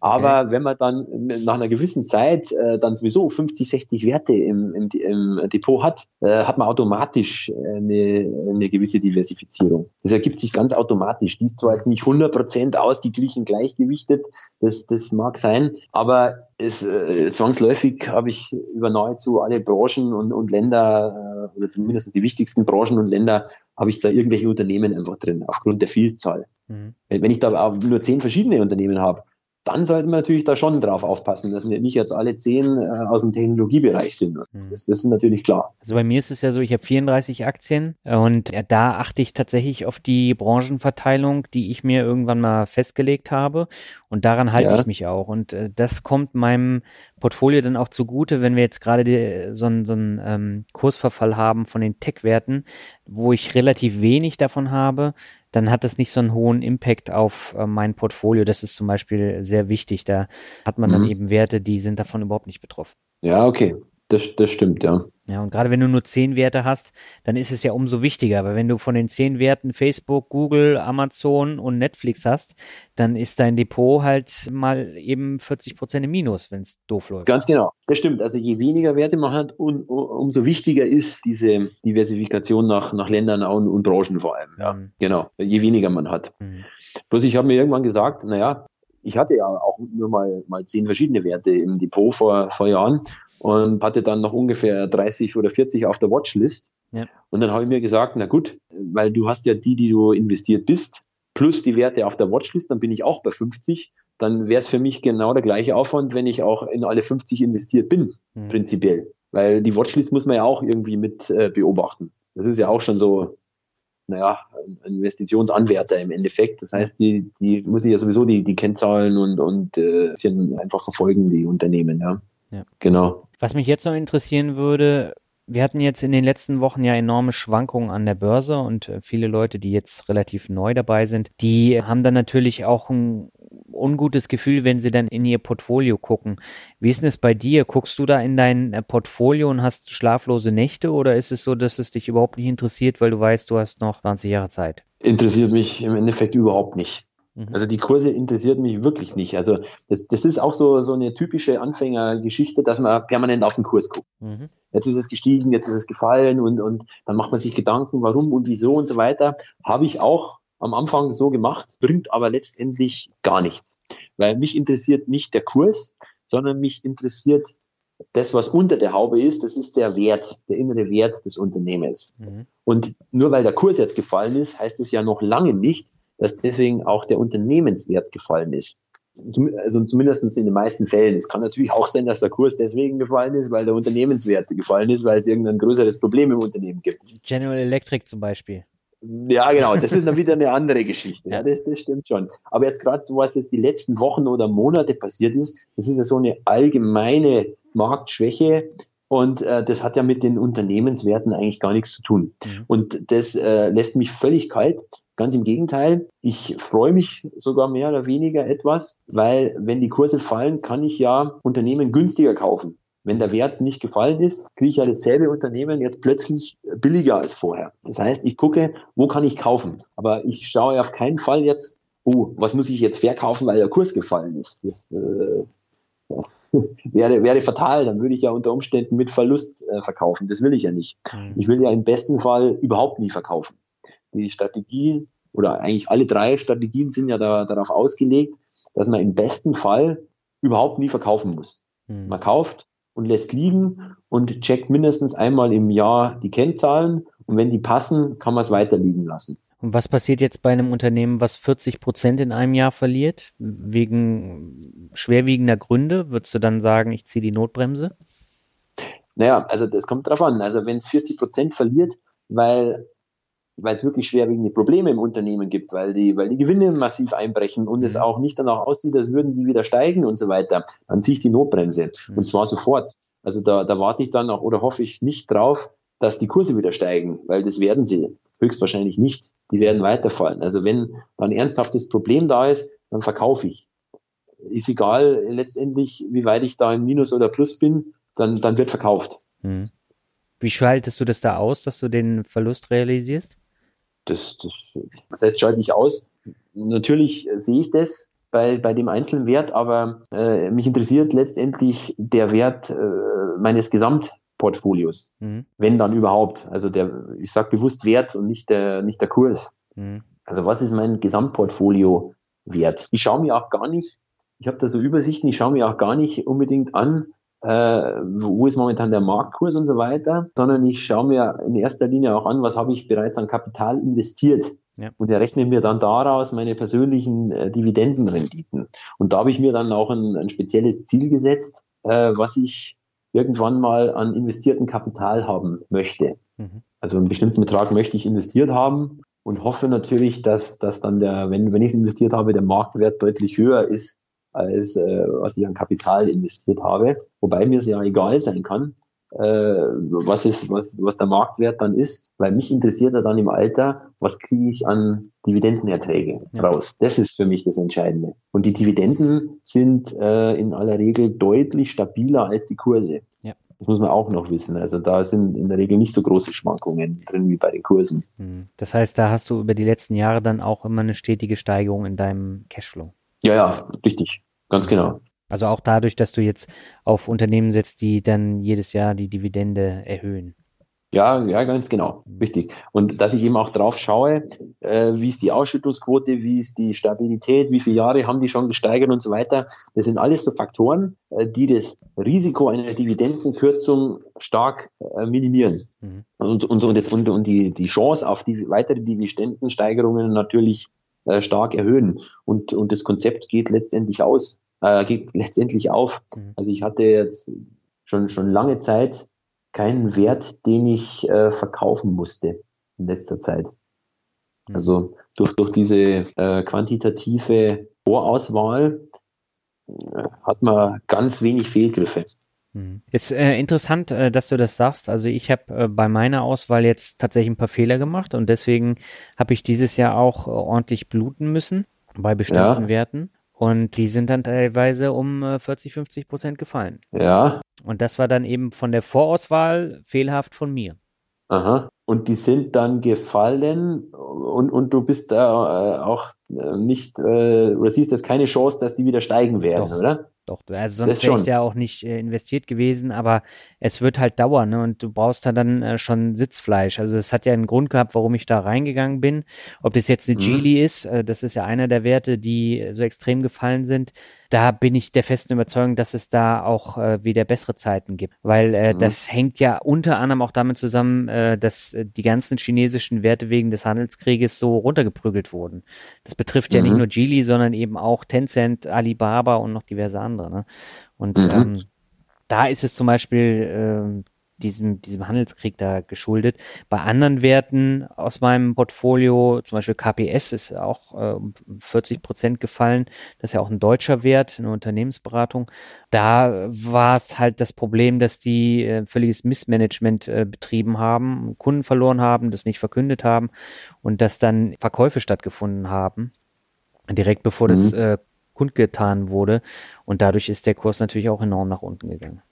Aber okay. wenn man dann nach einer gewissen Zeit äh, dann sowieso 50, 60 Werte im, im, im Depot hat, äh, hat man automatisch eine, eine gewisse Diversifizierung. Das ergibt sich ganz automatisch. Die ist zwar jetzt nicht 100 Prozent ausgeglichen, gleichgewichtet, das, das mag sein, aber es, äh, zwangsläufig habe ich über nahezu alle Branchen und, und Länder, äh, oder zumindest die wichtigsten Branchen und Länder, habe ich da irgendwelche Unternehmen einfach drin, aufgrund der Vielzahl. Mhm. Wenn ich da nur zehn verschiedene Unternehmen habe, dann sollte man natürlich da schon drauf aufpassen, dass nicht jetzt alle zehn äh, aus dem Technologiebereich sind. Mhm. Das, das, ist natürlich klar. Also bei mir ist es ja so, ich habe 34 Aktien und äh, da achte ich tatsächlich auf die Branchenverteilung, die ich mir irgendwann mal festgelegt habe und daran halte ja. ich mich auch. Und äh, das kommt meinem Portfolio dann auch zugute, wenn wir jetzt gerade so einen so ähm, Kursverfall haben von den Tech-Werten, wo ich relativ wenig davon habe, dann hat das nicht so einen hohen Impact auf äh, mein Portfolio. Das ist zum Beispiel sehr wichtig. Da hat man mhm. dann eben Werte, die sind davon überhaupt nicht betroffen. Ja, okay. Das, das stimmt, ja. Ja, und gerade wenn du nur zehn Werte hast, dann ist es ja umso wichtiger, weil wenn du von den zehn Werten Facebook, Google, Amazon und Netflix hast, dann ist dein Depot halt mal eben 40 Prozent im Minus, wenn es doof läuft. Ganz genau, das stimmt. Also je weniger Werte man hat, um, umso wichtiger ist diese Diversifikation nach, nach Ländern und, und Branchen vor allem. Ja, mhm. genau. Je weniger man hat. Mhm. Bloß ich habe mir irgendwann gesagt, naja, ich hatte ja auch nur mal, mal zehn verschiedene Werte im Depot vor, vor Jahren und hatte dann noch ungefähr 30 oder 40 auf der Watchlist. Ja. Und dann habe ich mir gesagt, na gut, weil du hast ja die, die du investiert bist, plus die Werte auf der Watchlist, dann bin ich auch bei 50. Dann wäre es für mich genau der gleiche Aufwand, wenn ich auch in alle 50 investiert bin, mhm. prinzipiell. Weil die Watchlist muss man ja auch irgendwie mit äh, beobachten. Das ist ja auch schon so, naja, ein Investitionsanwärter im Endeffekt. Das heißt, die, die muss ich ja sowieso die, die Kennzahlen und, und äh, einfach verfolgen, die Unternehmen, ja. Ja. Genau. Was mich jetzt noch interessieren würde, wir hatten jetzt in den letzten Wochen ja enorme Schwankungen an der Börse und äh, viele Leute, die jetzt relativ neu dabei sind, die haben dann natürlich auch ein ungutes Gefühl, wenn sie dann in ihr Portfolio gucken. Wie ist denn es bei dir? Guckst du da in dein äh, Portfolio und hast schlaflose Nächte oder ist es so, dass es dich überhaupt nicht interessiert, weil du weißt, du hast noch 20 Jahre Zeit? Interessiert mich im Endeffekt überhaupt nicht. Mhm. Also die Kurse interessiert mich wirklich nicht. Also das, das ist auch so, so eine typische Anfängergeschichte, dass man permanent auf den Kurs guckt. Mhm. Jetzt ist es gestiegen, jetzt ist es gefallen und, und dann macht man sich Gedanken, warum und wieso und so weiter. Habe ich auch am Anfang so gemacht, bringt aber letztendlich gar nichts. Weil mich interessiert nicht der Kurs, sondern mich interessiert das, was unter der Haube ist, das ist der Wert, der innere Wert des Unternehmens. Mhm. Und nur weil der Kurs jetzt gefallen ist, heißt es ja noch lange nicht, dass deswegen auch der Unternehmenswert gefallen ist. Also zumindest in den meisten Fällen. Es kann natürlich auch sein, dass der Kurs deswegen gefallen ist, weil der Unternehmenswert gefallen ist, weil es irgendein größeres Problem im Unternehmen gibt. General Electric zum Beispiel. Ja, genau. Das ist dann wieder eine andere Geschichte. Ja, das, das stimmt schon. Aber jetzt gerade so, was jetzt die letzten Wochen oder Monate passiert ist, das ist ja so eine allgemeine Marktschwäche. Und äh, das hat ja mit den Unternehmenswerten eigentlich gar nichts zu tun. Mhm. Und das äh, lässt mich völlig kalt. Ganz im Gegenteil, ich freue mich sogar mehr oder weniger etwas, weil wenn die Kurse fallen, kann ich ja Unternehmen günstiger kaufen. Wenn der Wert nicht gefallen ist, kriege ich ja dasselbe Unternehmen jetzt plötzlich billiger als vorher. Das heißt, ich gucke, wo kann ich kaufen? Aber ich schaue auf keinen Fall jetzt, oh, was muss ich jetzt verkaufen, weil der Kurs gefallen ist. Das äh, ja, wäre, wäre fatal. Dann würde ich ja unter Umständen mit Verlust äh, verkaufen. Das will ich ja nicht. Mhm. Ich will ja im besten Fall überhaupt nie verkaufen die Strategie oder eigentlich alle drei Strategien sind ja da, darauf ausgelegt, dass man im besten Fall überhaupt nie verkaufen muss. Mhm. Man kauft und lässt liegen und checkt mindestens einmal im Jahr die Kennzahlen und wenn die passen, kann man es weiter liegen lassen. Und was passiert jetzt bei einem Unternehmen, was 40 Prozent in einem Jahr verliert, wegen schwerwiegender Gründe? Würdest du dann sagen, ich ziehe die Notbremse? Naja, also das kommt drauf an. Also wenn es 40 Prozent verliert, weil weil es wirklich schwerwiegende Probleme im Unternehmen gibt, weil die, weil die Gewinne massiv einbrechen und es mhm. auch nicht danach aussieht, als würden die wieder steigen und so weiter, dann ziehe ich die Notbremse. Mhm. Und zwar sofort. Also da, da warte ich dann auch oder hoffe ich nicht drauf, dass die Kurse wieder steigen, weil das werden sie höchstwahrscheinlich nicht. Die werden weiterfallen. Also wenn ein ernsthaftes Problem da ist, dann verkaufe ich. Ist egal letztendlich, wie weit ich da im Minus oder Plus bin, dann, dann wird verkauft. Mhm. Wie schaltest du das da aus, dass du den Verlust realisierst? Das, das, das heißt, schalte ich aus. Natürlich sehe ich das bei, bei dem einzelnen Wert, aber äh, mich interessiert letztendlich der Wert äh, meines Gesamtportfolios, mhm. wenn dann überhaupt. Also der, ich sage bewusst Wert und nicht der, nicht der Kurs. Mhm. Also was ist mein Gesamtportfolio wert? Ich schaue mir auch gar nicht, ich habe da so Übersichten, ich schaue mir auch gar nicht unbedingt an, äh, wo ist momentan der Marktkurs und so weiter, sondern ich schaue mir in erster Linie auch an, was habe ich bereits an Kapital investiert. Ja. Und errechne mir dann daraus meine persönlichen äh, Dividendenrenditen. Und da habe ich mir dann auch ein, ein spezielles Ziel gesetzt, äh, was ich irgendwann mal an investierten Kapital haben möchte. Mhm. Also einen bestimmten Betrag möchte ich investiert haben und hoffe natürlich, dass, dass dann der, wenn, wenn ich es investiert habe, der Marktwert deutlich höher ist als äh, was ich an Kapital investiert habe. Wobei mir es ja egal sein kann, äh, was, ist, was, was der Marktwert dann ist, weil mich interessiert ja dann im Alter, was kriege ich an Dividendenerträge ja. raus. Das ist für mich das Entscheidende. Und die Dividenden sind äh, in aller Regel deutlich stabiler als die Kurse. Ja. Das muss man auch noch wissen. Also da sind in der Regel nicht so große Schwankungen drin wie bei den Kursen. Hm. Das heißt, da hast du über die letzten Jahre dann auch immer eine stetige Steigerung in deinem Cashflow. Ja, ja, richtig. Ganz genau. Also auch dadurch, dass du jetzt auf Unternehmen setzt, die dann jedes Jahr die Dividende erhöhen. Ja, ja, ganz genau. Richtig. Und dass ich eben auch drauf schaue, äh, wie ist die Ausschüttungsquote, wie ist die Stabilität, wie viele Jahre haben die schon gesteigert und so weiter. Das sind alles so Faktoren, äh, die das Risiko einer Dividendenkürzung stark äh, minimieren. Mhm. Und, und, und, das, und, und die, die Chance auf die weitere Dividendensteigerungen natürlich äh, stark erhöhen. Und, und das Konzept geht letztendlich aus, äh, geht letztendlich auf. Mhm. Also ich hatte jetzt schon, schon lange Zeit keinen Wert, den ich äh, verkaufen musste in letzter Zeit. Mhm. Also durch, durch diese äh, quantitative Vorauswahl äh, hat man ganz wenig Fehlgriffe. Mhm. Ist äh, interessant, äh, dass du das sagst. Also ich habe äh, bei meiner Auswahl jetzt tatsächlich ein paar Fehler gemacht und deswegen habe ich dieses Jahr auch äh, ordentlich bluten müssen bei bestimmten ja. Werten. Und die sind dann teilweise um 40, äh, 50 Prozent gefallen. Ja. Und das war dann eben von der Vorauswahl fehlhaft von mir. Aha. Und die sind dann gefallen und, und du bist da äh, auch äh, nicht, oder siehst das keine Chance, dass die wieder steigen werden, Doch. oder? Doch, also sonst wäre ich ja auch nicht äh, investiert gewesen, aber es wird halt dauern, ne? Und du brauchst da dann äh, schon Sitzfleisch. Also es hat ja einen Grund gehabt, warum ich da reingegangen bin. Ob das jetzt eine mhm. Geely ist, äh, das ist ja einer der Werte, die so extrem gefallen sind. Da bin ich der festen Überzeugung, dass es da auch äh, wieder bessere Zeiten gibt. Weil äh, mhm. das hängt ja unter anderem auch damit zusammen, äh, dass äh, die ganzen chinesischen Werte wegen des Handelskrieges so runtergeprügelt wurden. Das betrifft ja nicht mhm. nur Geely, sondern eben auch Tencent, Alibaba und noch diverse andere andere. Ne? Und mhm. ähm, da ist es zum Beispiel äh, diesem, diesem Handelskrieg da geschuldet. Bei anderen Werten aus meinem Portfolio, zum Beispiel KPS, ist auch äh, um 40 Prozent gefallen. Das ist ja auch ein deutscher Wert, eine Unternehmensberatung. Da war es halt das Problem, dass die äh, völliges Missmanagement äh, betrieben haben, Kunden verloren haben, das nicht verkündet haben und dass dann Verkäufe stattgefunden haben direkt bevor mhm. das äh, kundgetan wurde. Und dadurch ist der Kurs natürlich auch enorm nach unten gegangen.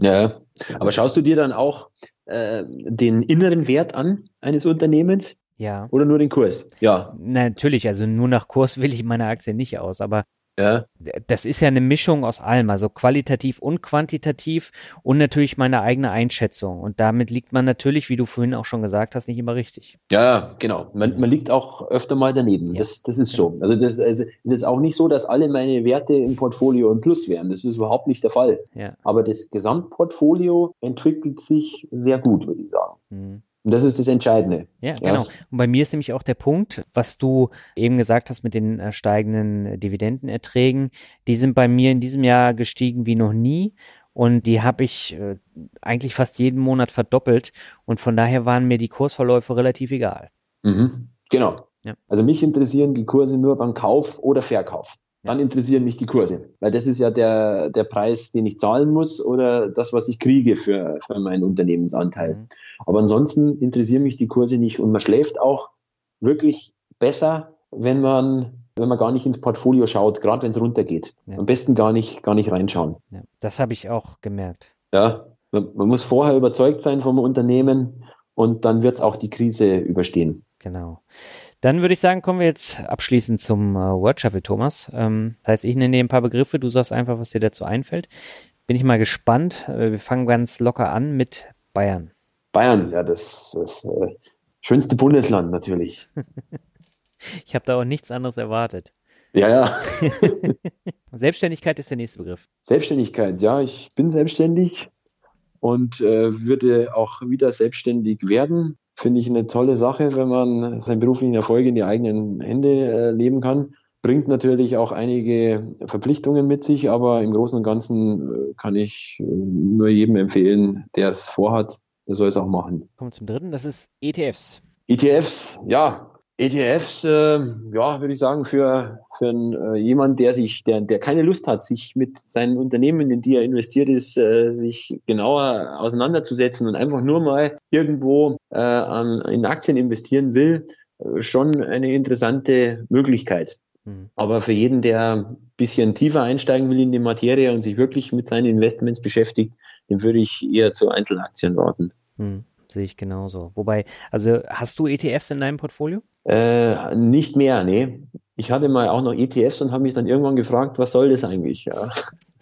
Ja, aber schaust du dir dann auch äh, den inneren Wert an eines Unternehmens? Ja. Oder nur den Kurs? Ja. Natürlich, also nur nach Kurs will ich meine Aktie nicht aus, aber ja. Das ist ja eine Mischung aus allem, also qualitativ und quantitativ und natürlich meine eigene Einschätzung. Und damit liegt man natürlich, wie du vorhin auch schon gesagt hast, nicht immer richtig. Ja, genau. Man, man liegt auch öfter mal daneben. Ja. Das, das ist so. Also das also ist jetzt auch nicht so, dass alle meine Werte im Portfolio im Plus wären. Das ist überhaupt nicht der Fall. Ja. Aber das Gesamtportfolio entwickelt sich sehr gut, würde ich sagen. Mhm. Und das ist das Entscheidende. Ja, ja, genau. Und bei mir ist nämlich auch der Punkt, was du eben gesagt hast mit den äh, steigenden Dividendenerträgen, die sind bei mir in diesem Jahr gestiegen wie noch nie. Und die habe ich äh, eigentlich fast jeden Monat verdoppelt. Und von daher waren mir die Kursverläufe relativ egal. Mhm. Genau. Ja. Also mich interessieren die Kurse nur beim Kauf oder Verkauf dann interessieren mich die Kurse. Weil das ist ja der, der Preis, den ich zahlen muss oder das, was ich kriege für, für meinen Unternehmensanteil. Mhm. Aber ansonsten interessieren mich die Kurse nicht und man schläft auch wirklich besser, wenn man wenn man gar nicht ins Portfolio schaut, gerade wenn es runtergeht. Ja. Am besten gar nicht, gar nicht reinschauen. Ja, das habe ich auch gemerkt. Ja, man, man, muss vorher überzeugt sein vom Unternehmen und dann wird es auch die Krise überstehen. Genau. Dann würde ich sagen, kommen wir jetzt abschließend zum äh, Word Shuffle, Thomas. Ähm, das heißt, ich nenne dir ein paar Begriffe, du sagst einfach, was dir dazu einfällt. Bin ich mal gespannt. Äh, wir fangen ganz locker an mit Bayern. Bayern, ja, das, das äh, schönste Bundesland natürlich. ich habe da auch nichts anderes erwartet. Ja, ja. Selbstständigkeit ist der nächste Begriff. Selbstständigkeit, ja, ich bin selbstständig und äh, würde auch wieder selbstständig werden finde ich eine tolle Sache, wenn man seinen beruflichen Erfolg in die eigenen Hände äh, leben kann. Bringt natürlich auch einige Verpflichtungen mit sich, aber im Großen und Ganzen äh, kann ich äh, nur jedem empfehlen, der es vorhat, der soll es auch machen. Kommen wir zum dritten, das ist ETFs. ETFs, ja, ETFs, äh, ja, würde ich sagen, für, für einen, äh, jemand, der sich, der, der keine Lust hat, sich mit seinen Unternehmen, in die er investiert ist, äh, sich genauer auseinanderzusetzen und einfach nur mal irgendwo äh, an, in Aktien investieren will, äh, schon eine interessante Möglichkeit. Mhm. Aber für jeden, der ein bisschen tiefer einsteigen will in die Materie und sich wirklich mit seinen Investments beschäftigt, dem würde ich eher zu Einzelaktien raten. Mhm sehe ich genauso. Wobei, also hast du ETFs in deinem Portfolio? Äh, nicht mehr, nee. Ich hatte mal auch noch ETFs und habe mich dann irgendwann gefragt, was soll das eigentlich? Ja.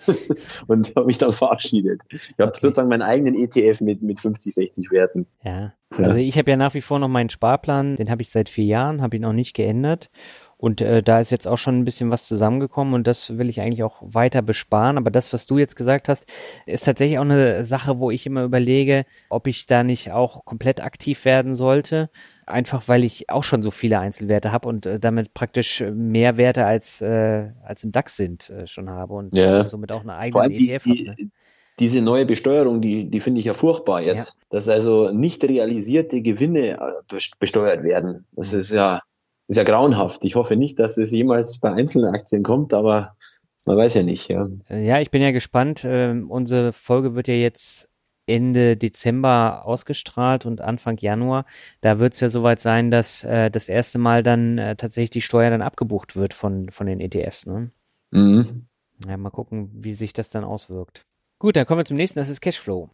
und habe mich dann verabschiedet. Ich habe okay. sozusagen meinen eigenen ETF mit, mit 50, 60 Werten. Ja, also ich habe ja nach wie vor noch meinen Sparplan, den habe ich seit vier Jahren, habe ihn noch nicht geändert. Und äh, da ist jetzt auch schon ein bisschen was zusammengekommen und das will ich eigentlich auch weiter besparen. Aber das, was du jetzt gesagt hast, ist tatsächlich auch eine Sache, wo ich immer überlege, ob ich da nicht auch komplett aktiv werden sollte. Einfach weil ich auch schon so viele Einzelwerte habe und äh, damit praktisch mehr Werte als, äh, als im DAX sind äh, schon habe und ja. somit auch eine eigene ETF die, habe. Ne? diese neue Besteuerung, die, die finde ich ja furchtbar jetzt, ja. dass also nicht realisierte Gewinne äh, besteuert werden. Das ist ja ist ja grauenhaft. Ich hoffe nicht, dass es jemals bei einzelnen Aktien kommt, aber man weiß ja nicht. Ja, ja ich bin ja gespannt. Ähm, unsere Folge wird ja jetzt Ende Dezember ausgestrahlt und Anfang Januar. Da wird es ja soweit sein, dass äh, das erste Mal dann äh, tatsächlich die Steuer dann abgebucht wird von, von den ETFs. Ne? Mhm. Ja, mal gucken, wie sich das dann auswirkt. Gut, dann kommen wir zum nächsten, das ist Cashflow.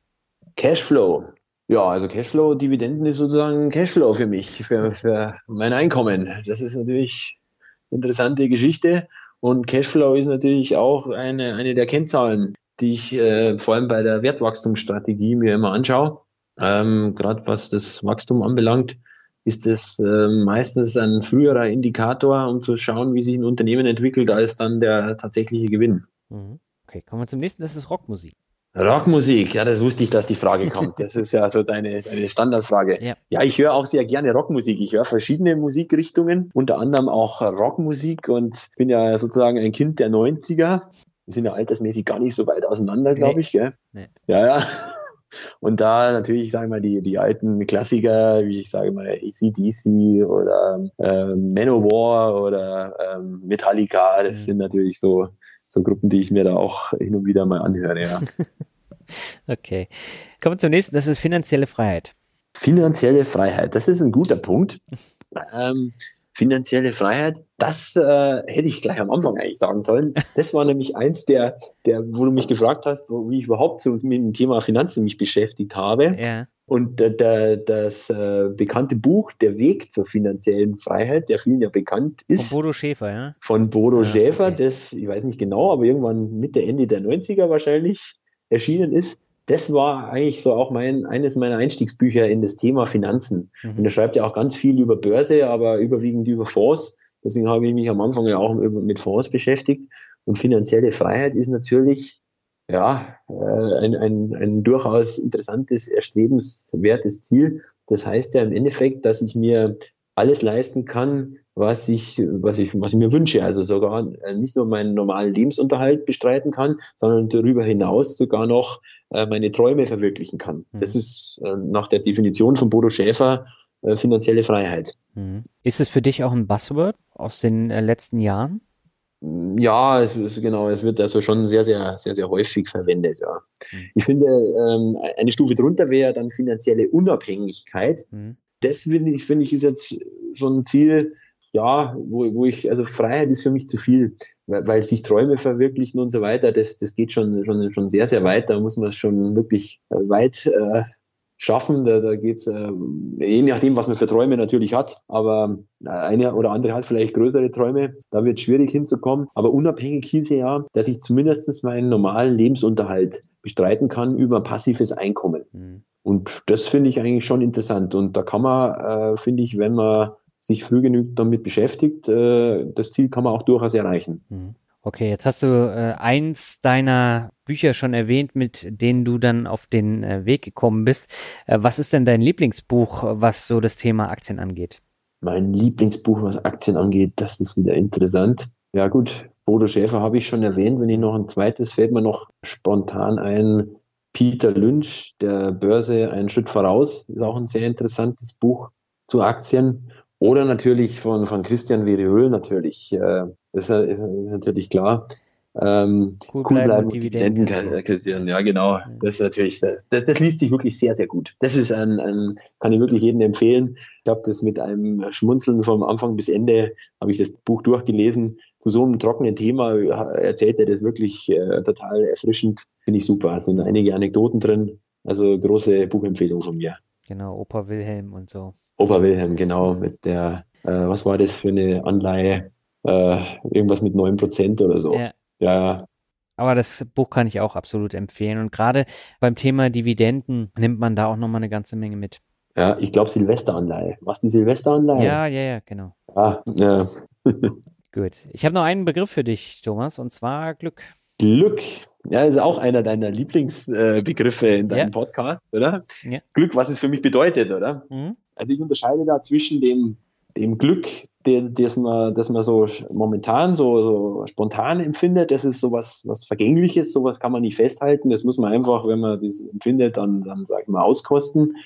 Cashflow. Ja, also Cashflow, Dividenden ist sozusagen Cashflow für mich, für, für mein Einkommen. Das ist natürlich eine interessante Geschichte. Und Cashflow ist natürlich auch eine, eine der Kennzahlen, die ich äh, vor allem bei der Wertwachstumsstrategie mir immer anschaue. Ähm, Gerade was das Wachstum anbelangt, ist es äh, meistens ein früherer Indikator, um zu schauen, wie sich ein Unternehmen entwickelt, als dann der tatsächliche Gewinn. Mhm. Okay, kommen wir zum nächsten, das ist Rockmusik. Rockmusik, ja, das wusste ich, dass die Frage kommt. Das ist ja so deine, deine Standardfrage. Ja. ja, ich höre auch sehr gerne Rockmusik. Ich höre verschiedene Musikrichtungen, unter anderem auch Rockmusik und bin ja sozusagen ein Kind der 90er. Wir sind ja altersmäßig gar nicht so weit auseinander, glaube nee. ich. Gell? Nee. Ja, ja. Und da natürlich, sagen wir mal, die, die alten Klassiker, wie ich sage mal, ACDC oder äh, Manowar oder ähm, Metallica, das mhm. sind natürlich so so Gruppen, die ich mir da auch hin und wieder mal anhöre, ja. okay. Kommen wir zum nächsten, das ist finanzielle Freiheit. Finanzielle Freiheit, das ist ein guter Punkt. ähm, finanzielle Freiheit, das äh, hätte ich gleich am Anfang eigentlich sagen sollen. Das war nämlich eins der, der, wo du mich gefragt hast, wo, wie ich überhaupt so mit dem Thema Finanzen mich beschäftigt habe. Ja. Und äh, der, das äh, bekannte Buch Der Weg zur finanziellen Freiheit, der vielen ja bekannt ist. Von Bodo Schäfer, ja? Von Bodo ja, Schäfer, okay. das, ich weiß nicht genau, aber irgendwann Mitte, Ende der 90er wahrscheinlich erschienen ist das war eigentlich so auch mein, eines meiner Einstiegsbücher in das Thema Finanzen. Mhm. Und er schreibt ja auch ganz viel über Börse, aber überwiegend über Fonds. Deswegen habe ich mich am Anfang ja auch mit Fonds beschäftigt. Und finanzielle Freiheit ist natürlich ja, äh, ein, ein, ein durchaus interessantes, erstrebenswertes Ziel. Das heißt ja im Endeffekt, dass ich mir alles leisten kann, was ich, was ich, was ich mir wünsche. Also sogar äh, nicht nur meinen normalen Lebensunterhalt bestreiten kann, sondern darüber hinaus sogar noch äh, meine Träume verwirklichen kann. Mhm. Das ist nach der Definition von Bodo Schäfer finanzielle Freiheit. Mhm. Ist es für dich auch ein Buzzword aus den letzten Jahren? Ja, es ist, genau, es wird also schon sehr, sehr, sehr, sehr häufig verwendet, ja. Mhm. Ich finde, ähm, eine Stufe drunter wäre dann finanzielle Unabhängigkeit. Mhm das finde ich, finde ich, ist jetzt schon ein Ziel, ja, wo, wo ich, also Freiheit ist für mich zu viel, weil, weil sich Träume verwirklichen und so weiter, das, das geht schon, schon, schon sehr, sehr weit. Da muss man schon wirklich weit äh, schaffen. Da, da geht es, äh, je nachdem, was man für Träume natürlich hat, aber eine oder andere hat vielleicht größere Träume, da wird es schwierig hinzukommen. Aber unabhängig hieße ja, dass ich zumindest meinen normalen Lebensunterhalt bestreiten kann über passives Einkommen. Mhm. Und das finde ich eigentlich schon interessant. Und da kann man, äh, finde ich, wenn man sich früh genug damit beschäftigt, äh, das Ziel kann man auch durchaus erreichen. Mhm. Okay, jetzt hast du äh, eins deiner Bücher schon erwähnt, mit denen du dann auf den äh, Weg gekommen bist. Äh, was ist denn dein Lieblingsbuch, was so das Thema Aktien angeht? Mein Lieblingsbuch, was Aktien angeht, das ist wieder interessant. Ja gut, Bodo Schäfer habe ich schon erwähnt. Wenn ich noch ein zweites fällt mir noch spontan ein, Peter Lynch, der Börse einen Schritt voraus, ist auch ein sehr interessantes Buch zu Aktien. Oder natürlich von, von Christian Veriol natürlich, äh, ist, ist, natürlich klar. Ähm, cool, cool bleiben und Dividenden kassieren. Ja, genau. Das ist natürlich, das, das, das, liest sich wirklich sehr, sehr gut. Das ist ein, ein kann ich wirklich jedem empfehlen. Ich habe das mit einem Schmunzeln vom Anfang bis Ende, habe ich das Buch durchgelesen. Zu so einem trockenen Thema erzählt er das wirklich äh, total erfrischend. Finde ich super. Es sind einige Anekdoten drin. Also große Buchempfehlung von mir. Genau, Opa Wilhelm und so. Opa Wilhelm, genau, mit der, äh, was war das für eine Anleihe? Äh, irgendwas mit neun Prozent oder so. Ja. Ja. Aber das Buch kann ich auch absolut empfehlen. Und gerade beim Thema Dividenden nimmt man da auch nochmal eine ganze Menge mit. Ja, ich glaube Silvesteranleihe. Was die Silvesteranleihe? Ja, ja, ja, genau. Ah, ja. Gut. Ich habe noch einen Begriff für dich, Thomas, und zwar Glück. Glück. Ja, ist auch einer deiner Lieblingsbegriffe in deinem ja. Podcast, oder? Ja. Glück, was es für mich bedeutet, oder? Mhm. Also ich unterscheide da zwischen dem dem Glück, das man, das man so momentan so, so spontan empfindet, das ist sowas was Vergängliches, sowas kann man nicht festhalten. Das muss man einfach, wenn man das empfindet, dann, dann sag ich mal, auskosten.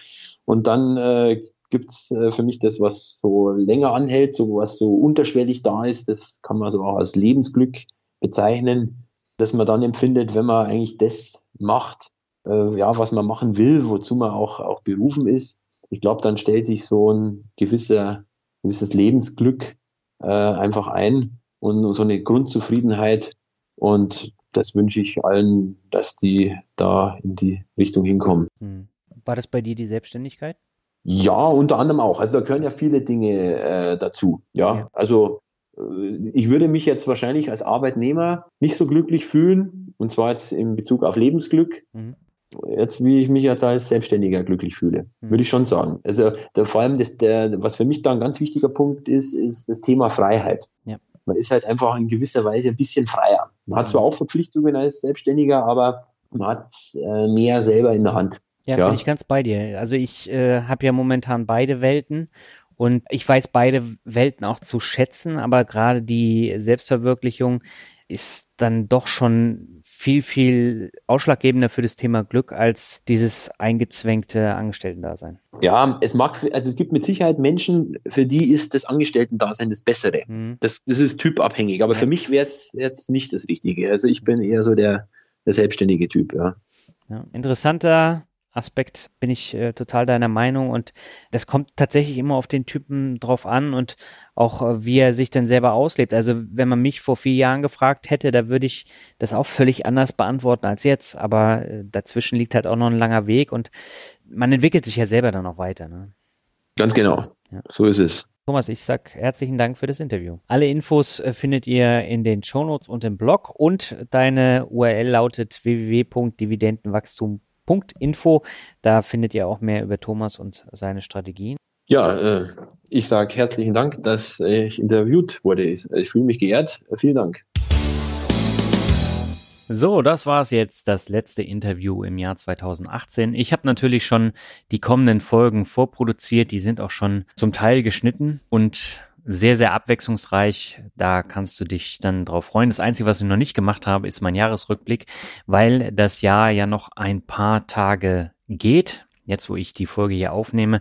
Und dann äh, gibt es äh, für mich das, was so länger anhält, so was so unterschwellig da ist, das kann man so auch als Lebensglück bezeichnen, dass man dann empfindet, wenn man eigentlich das macht, äh, ja, was man machen will, wozu man auch, auch berufen ist, ich glaube, dann stellt sich so ein gewisser, gewisses Lebensglück äh, einfach ein und so eine Grundzufriedenheit. Und das wünsche ich allen, dass die da in die Richtung hinkommen. Hm. War das bei dir die Selbstständigkeit? Ja, unter anderem auch. Also da gehören ja viele Dinge äh, dazu. Ja, ja. also äh, ich würde mich jetzt wahrscheinlich als Arbeitnehmer nicht so glücklich fühlen, und zwar jetzt in Bezug auf Lebensglück, mhm jetzt, wie ich mich jetzt als Selbstständiger glücklich fühle, mhm. würde ich schon sagen. Also der, vor allem, das, der, was für mich da ein ganz wichtiger Punkt ist, ist das Thema Freiheit. Ja. Man ist halt einfach in gewisser Weise ein bisschen freier. Man hat zwar auch Verpflichtungen als Selbstständiger, aber man hat äh, mehr selber in der Hand. Ja, ja, bin ich ganz bei dir. Also ich äh, habe ja momentan beide Welten und ich weiß beide Welten auch zu schätzen, aber gerade die Selbstverwirklichung ist dann doch schon viel, viel ausschlaggebender für das Thema Glück als dieses eingezwängte Angestellten-Dasein. Ja, es mag, also es gibt mit Sicherheit Menschen, für die ist das Angestellten-Dasein das Bessere. Mhm. Das, das ist typabhängig, aber ja. für mich wäre es jetzt nicht das Richtige. Also ich bin eher so der, der selbstständige Typ, ja. ja interessanter Aspekt bin ich äh, total deiner Meinung und das kommt tatsächlich immer auf den Typen drauf an und auch äh, wie er sich dann selber auslebt. Also wenn man mich vor vier Jahren gefragt hätte, da würde ich das auch völlig anders beantworten als jetzt. Aber äh, dazwischen liegt halt auch noch ein langer Weg und man entwickelt sich ja selber dann auch weiter. Ne? Ganz genau. Ja. So ist es. Thomas, ich sag herzlichen Dank für das Interview. Alle Infos äh, findet ihr in den Shownotes und im Blog und deine URL lautet www.dividendenwachstum.com Info. Da findet ihr auch mehr über Thomas und seine Strategien. Ja, äh, ich sage herzlichen Dank, dass ich interviewt wurde. Ich, ich fühle mich geehrt. Vielen Dank. So, das war es jetzt, das letzte Interview im Jahr 2018. Ich habe natürlich schon die kommenden Folgen vorproduziert, die sind auch schon zum Teil geschnitten und sehr, sehr abwechslungsreich. Da kannst du dich dann drauf freuen. Das Einzige, was ich noch nicht gemacht habe, ist mein Jahresrückblick, weil das Jahr ja noch ein paar Tage geht. Jetzt, wo ich die Folge hier aufnehme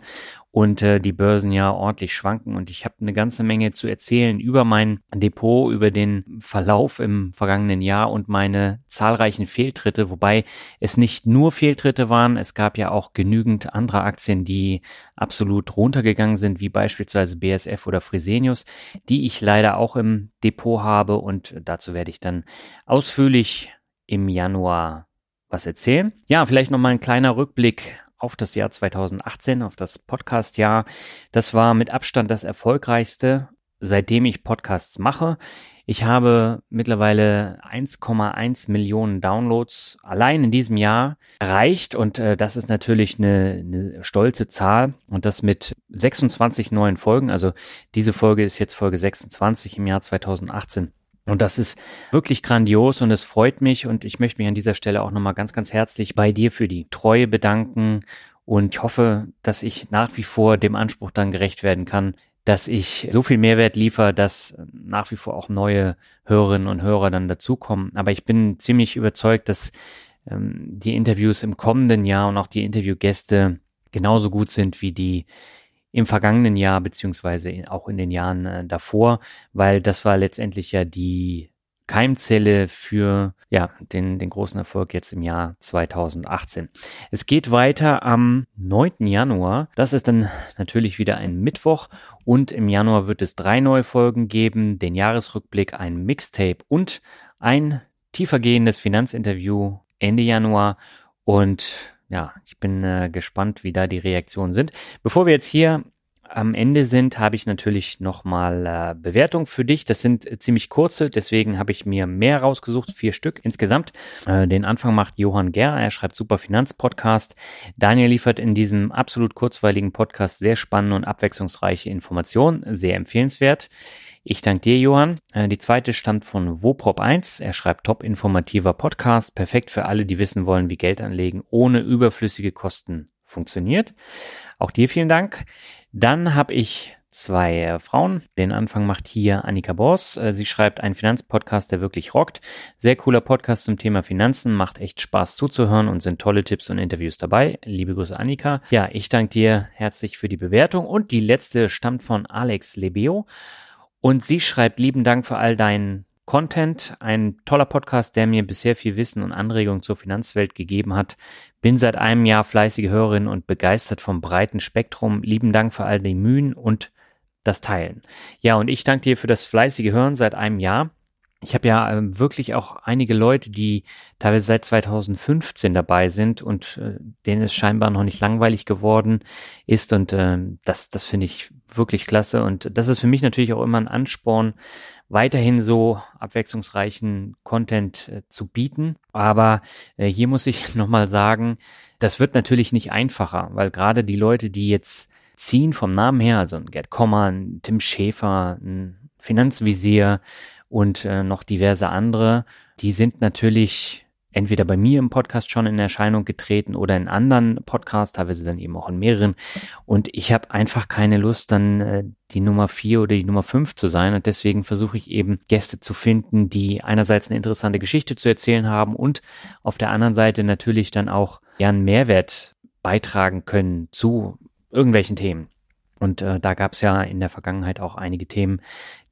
und äh, die Börsen ja ordentlich schwanken. Und ich habe eine ganze Menge zu erzählen über mein Depot, über den Verlauf im vergangenen Jahr und meine zahlreichen Fehltritte, wobei es nicht nur Fehltritte waren, es gab ja auch genügend andere Aktien, die absolut runtergegangen sind, wie beispielsweise BSF oder Fresenius, die ich leider auch im Depot habe. Und dazu werde ich dann ausführlich im Januar was erzählen. Ja, vielleicht noch mal ein kleiner Rückblick auf das Jahr 2018, auf das Podcast-Jahr. Das war mit Abstand das erfolgreichste, seitdem ich Podcasts mache. Ich habe mittlerweile 1,1 Millionen Downloads allein in diesem Jahr erreicht und äh, das ist natürlich eine, eine stolze Zahl und das mit 26 neuen Folgen. Also diese Folge ist jetzt Folge 26 im Jahr 2018. Und das ist wirklich grandios und es freut mich und ich möchte mich an dieser Stelle auch nochmal ganz, ganz herzlich bei dir für die Treue bedanken und ich hoffe, dass ich nach wie vor dem Anspruch dann gerecht werden kann, dass ich so viel Mehrwert liefere, dass nach wie vor auch neue Hörerinnen und Hörer dann dazukommen. Aber ich bin ziemlich überzeugt, dass ähm, die Interviews im kommenden Jahr und auch die Interviewgäste genauso gut sind wie die im vergangenen Jahr beziehungsweise auch in den Jahren äh, davor, weil das war letztendlich ja die Keimzelle für ja, den, den großen Erfolg jetzt im Jahr 2018. Es geht weiter am 9. Januar. Das ist dann natürlich wieder ein Mittwoch und im Januar wird es drei neue Folgen geben, den Jahresrückblick, ein Mixtape und ein tiefergehendes Finanzinterview Ende Januar und ja, ich bin äh, gespannt, wie da die Reaktionen sind. Bevor wir jetzt hier am Ende sind, habe ich natürlich nochmal äh, Bewertungen für dich. Das sind äh, ziemlich kurze, deswegen habe ich mir mehr rausgesucht, vier Stück insgesamt. Äh, den Anfang macht Johann Ger, er schreibt Super Finanzpodcast. Daniel liefert in diesem absolut kurzweiligen Podcast sehr spannende und abwechslungsreiche Informationen, sehr empfehlenswert. Ich danke dir, Johann. Äh, die zweite stammt von Woprop1. Er schreibt top informativer Podcast, perfekt für alle, die wissen wollen, wie Geld anlegen ohne überflüssige Kosten funktioniert. Auch dir vielen Dank. Dann habe ich zwei äh, Frauen. Den Anfang macht hier Annika Boss. Äh, sie schreibt einen Finanzpodcast, der wirklich rockt. Sehr cooler Podcast zum Thema Finanzen, macht echt Spaß zuzuhören und sind tolle Tipps und Interviews dabei. Liebe Grüße, Annika. Ja, ich danke dir herzlich für die Bewertung und die letzte stammt von Alex Lebeo. Und sie schreibt lieben Dank für all deinen Content, ein toller Podcast, der mir bisher viel Wissen und Anregungen zur Finanzwelt gegeben hat. Bin seit einem Jahr fleißige Hörerin und begeistert vom breiten Spektrum. Lieben Dank für all die Mühen und das Teilen. Ja, und ich danke dir für das fleißige Hören seit einem Jahr. Ich habe ja äh, wirklich auch einige Leute, die teilweise seit 2015 dabei sind und äh, denen es scheinbar noch nicht langweilig geworden ist. Und äh, das, das finde ich wirklich klasse. Und das ist für mich natürlich auch immer ein Ansporn, weiterhin so abwechslungsreichen Content äh, zu bieten. Aber äh, hier muss ich nochmal sagen, das wird natürlich nicht einfacher, weil gerade die Leute, die jetzt ziehen vom Namen her, also ein Gerd Kommer, ein Tim Schäfer, ein Finanzvisier und äh, noch diverse andere, die sind natürlich entweder bei mir im Podcast schon in Erscheinung getreten oder in anderen Podcasts, teilweise dann eben auch in mehreren. Und ich habe einfach keine Lust, dann äh, die Nummer vier oder die Nummer fünf zu sein. Und deswegen versuche ich eben Gäste zu finden, die einerseits eine interessante Geschichte zu erzählen haben und auf der anderen Seite natürlich dann auch einen Mehrwert beitragen können zu irgendwelchen Themen. Und äh, da gab es ja in der Vergangenheit auch einige Themen,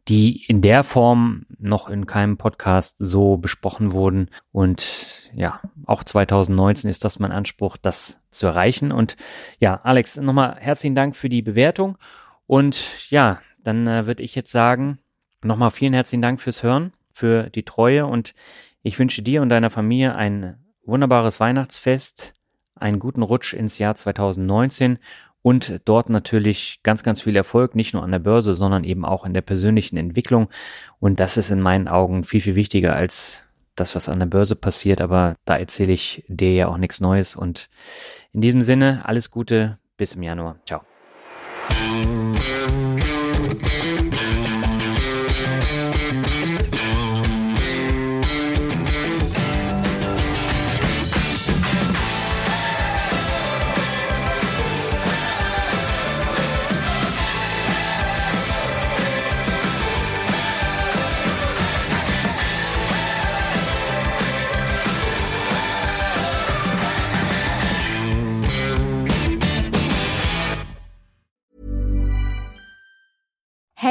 die in der Form noch in keinem Podcast so besprochen wurden. Und ja, auch 2019 ist das mein Anspruch, das zu erreichen. Und ja, Alex, nochmal herzlichen Dank für die Bewertung. Und ja, dann äh, würde ich jetzt sagen, nochmal vielen herzlichen Dank fürs Hören, für die Treue. Und ich wünsche dir und deiner Familie ein wunderbares Weihnachtsfest, einen guten Rutsch ins Jahr 2019 und dort natürlich ganz, ganz viel Erfolg, nicht nur an der Börse, sondern eben auch in der persönlichen Entwicklung. Und das ist in meinen Augen viel, viel wichtiger als das, was an der Börse passiert. Aber da erzähle ich dir ja auch nichts Neues. Und in diesem Sinne, alles Gute, bis im Januar. Ciao.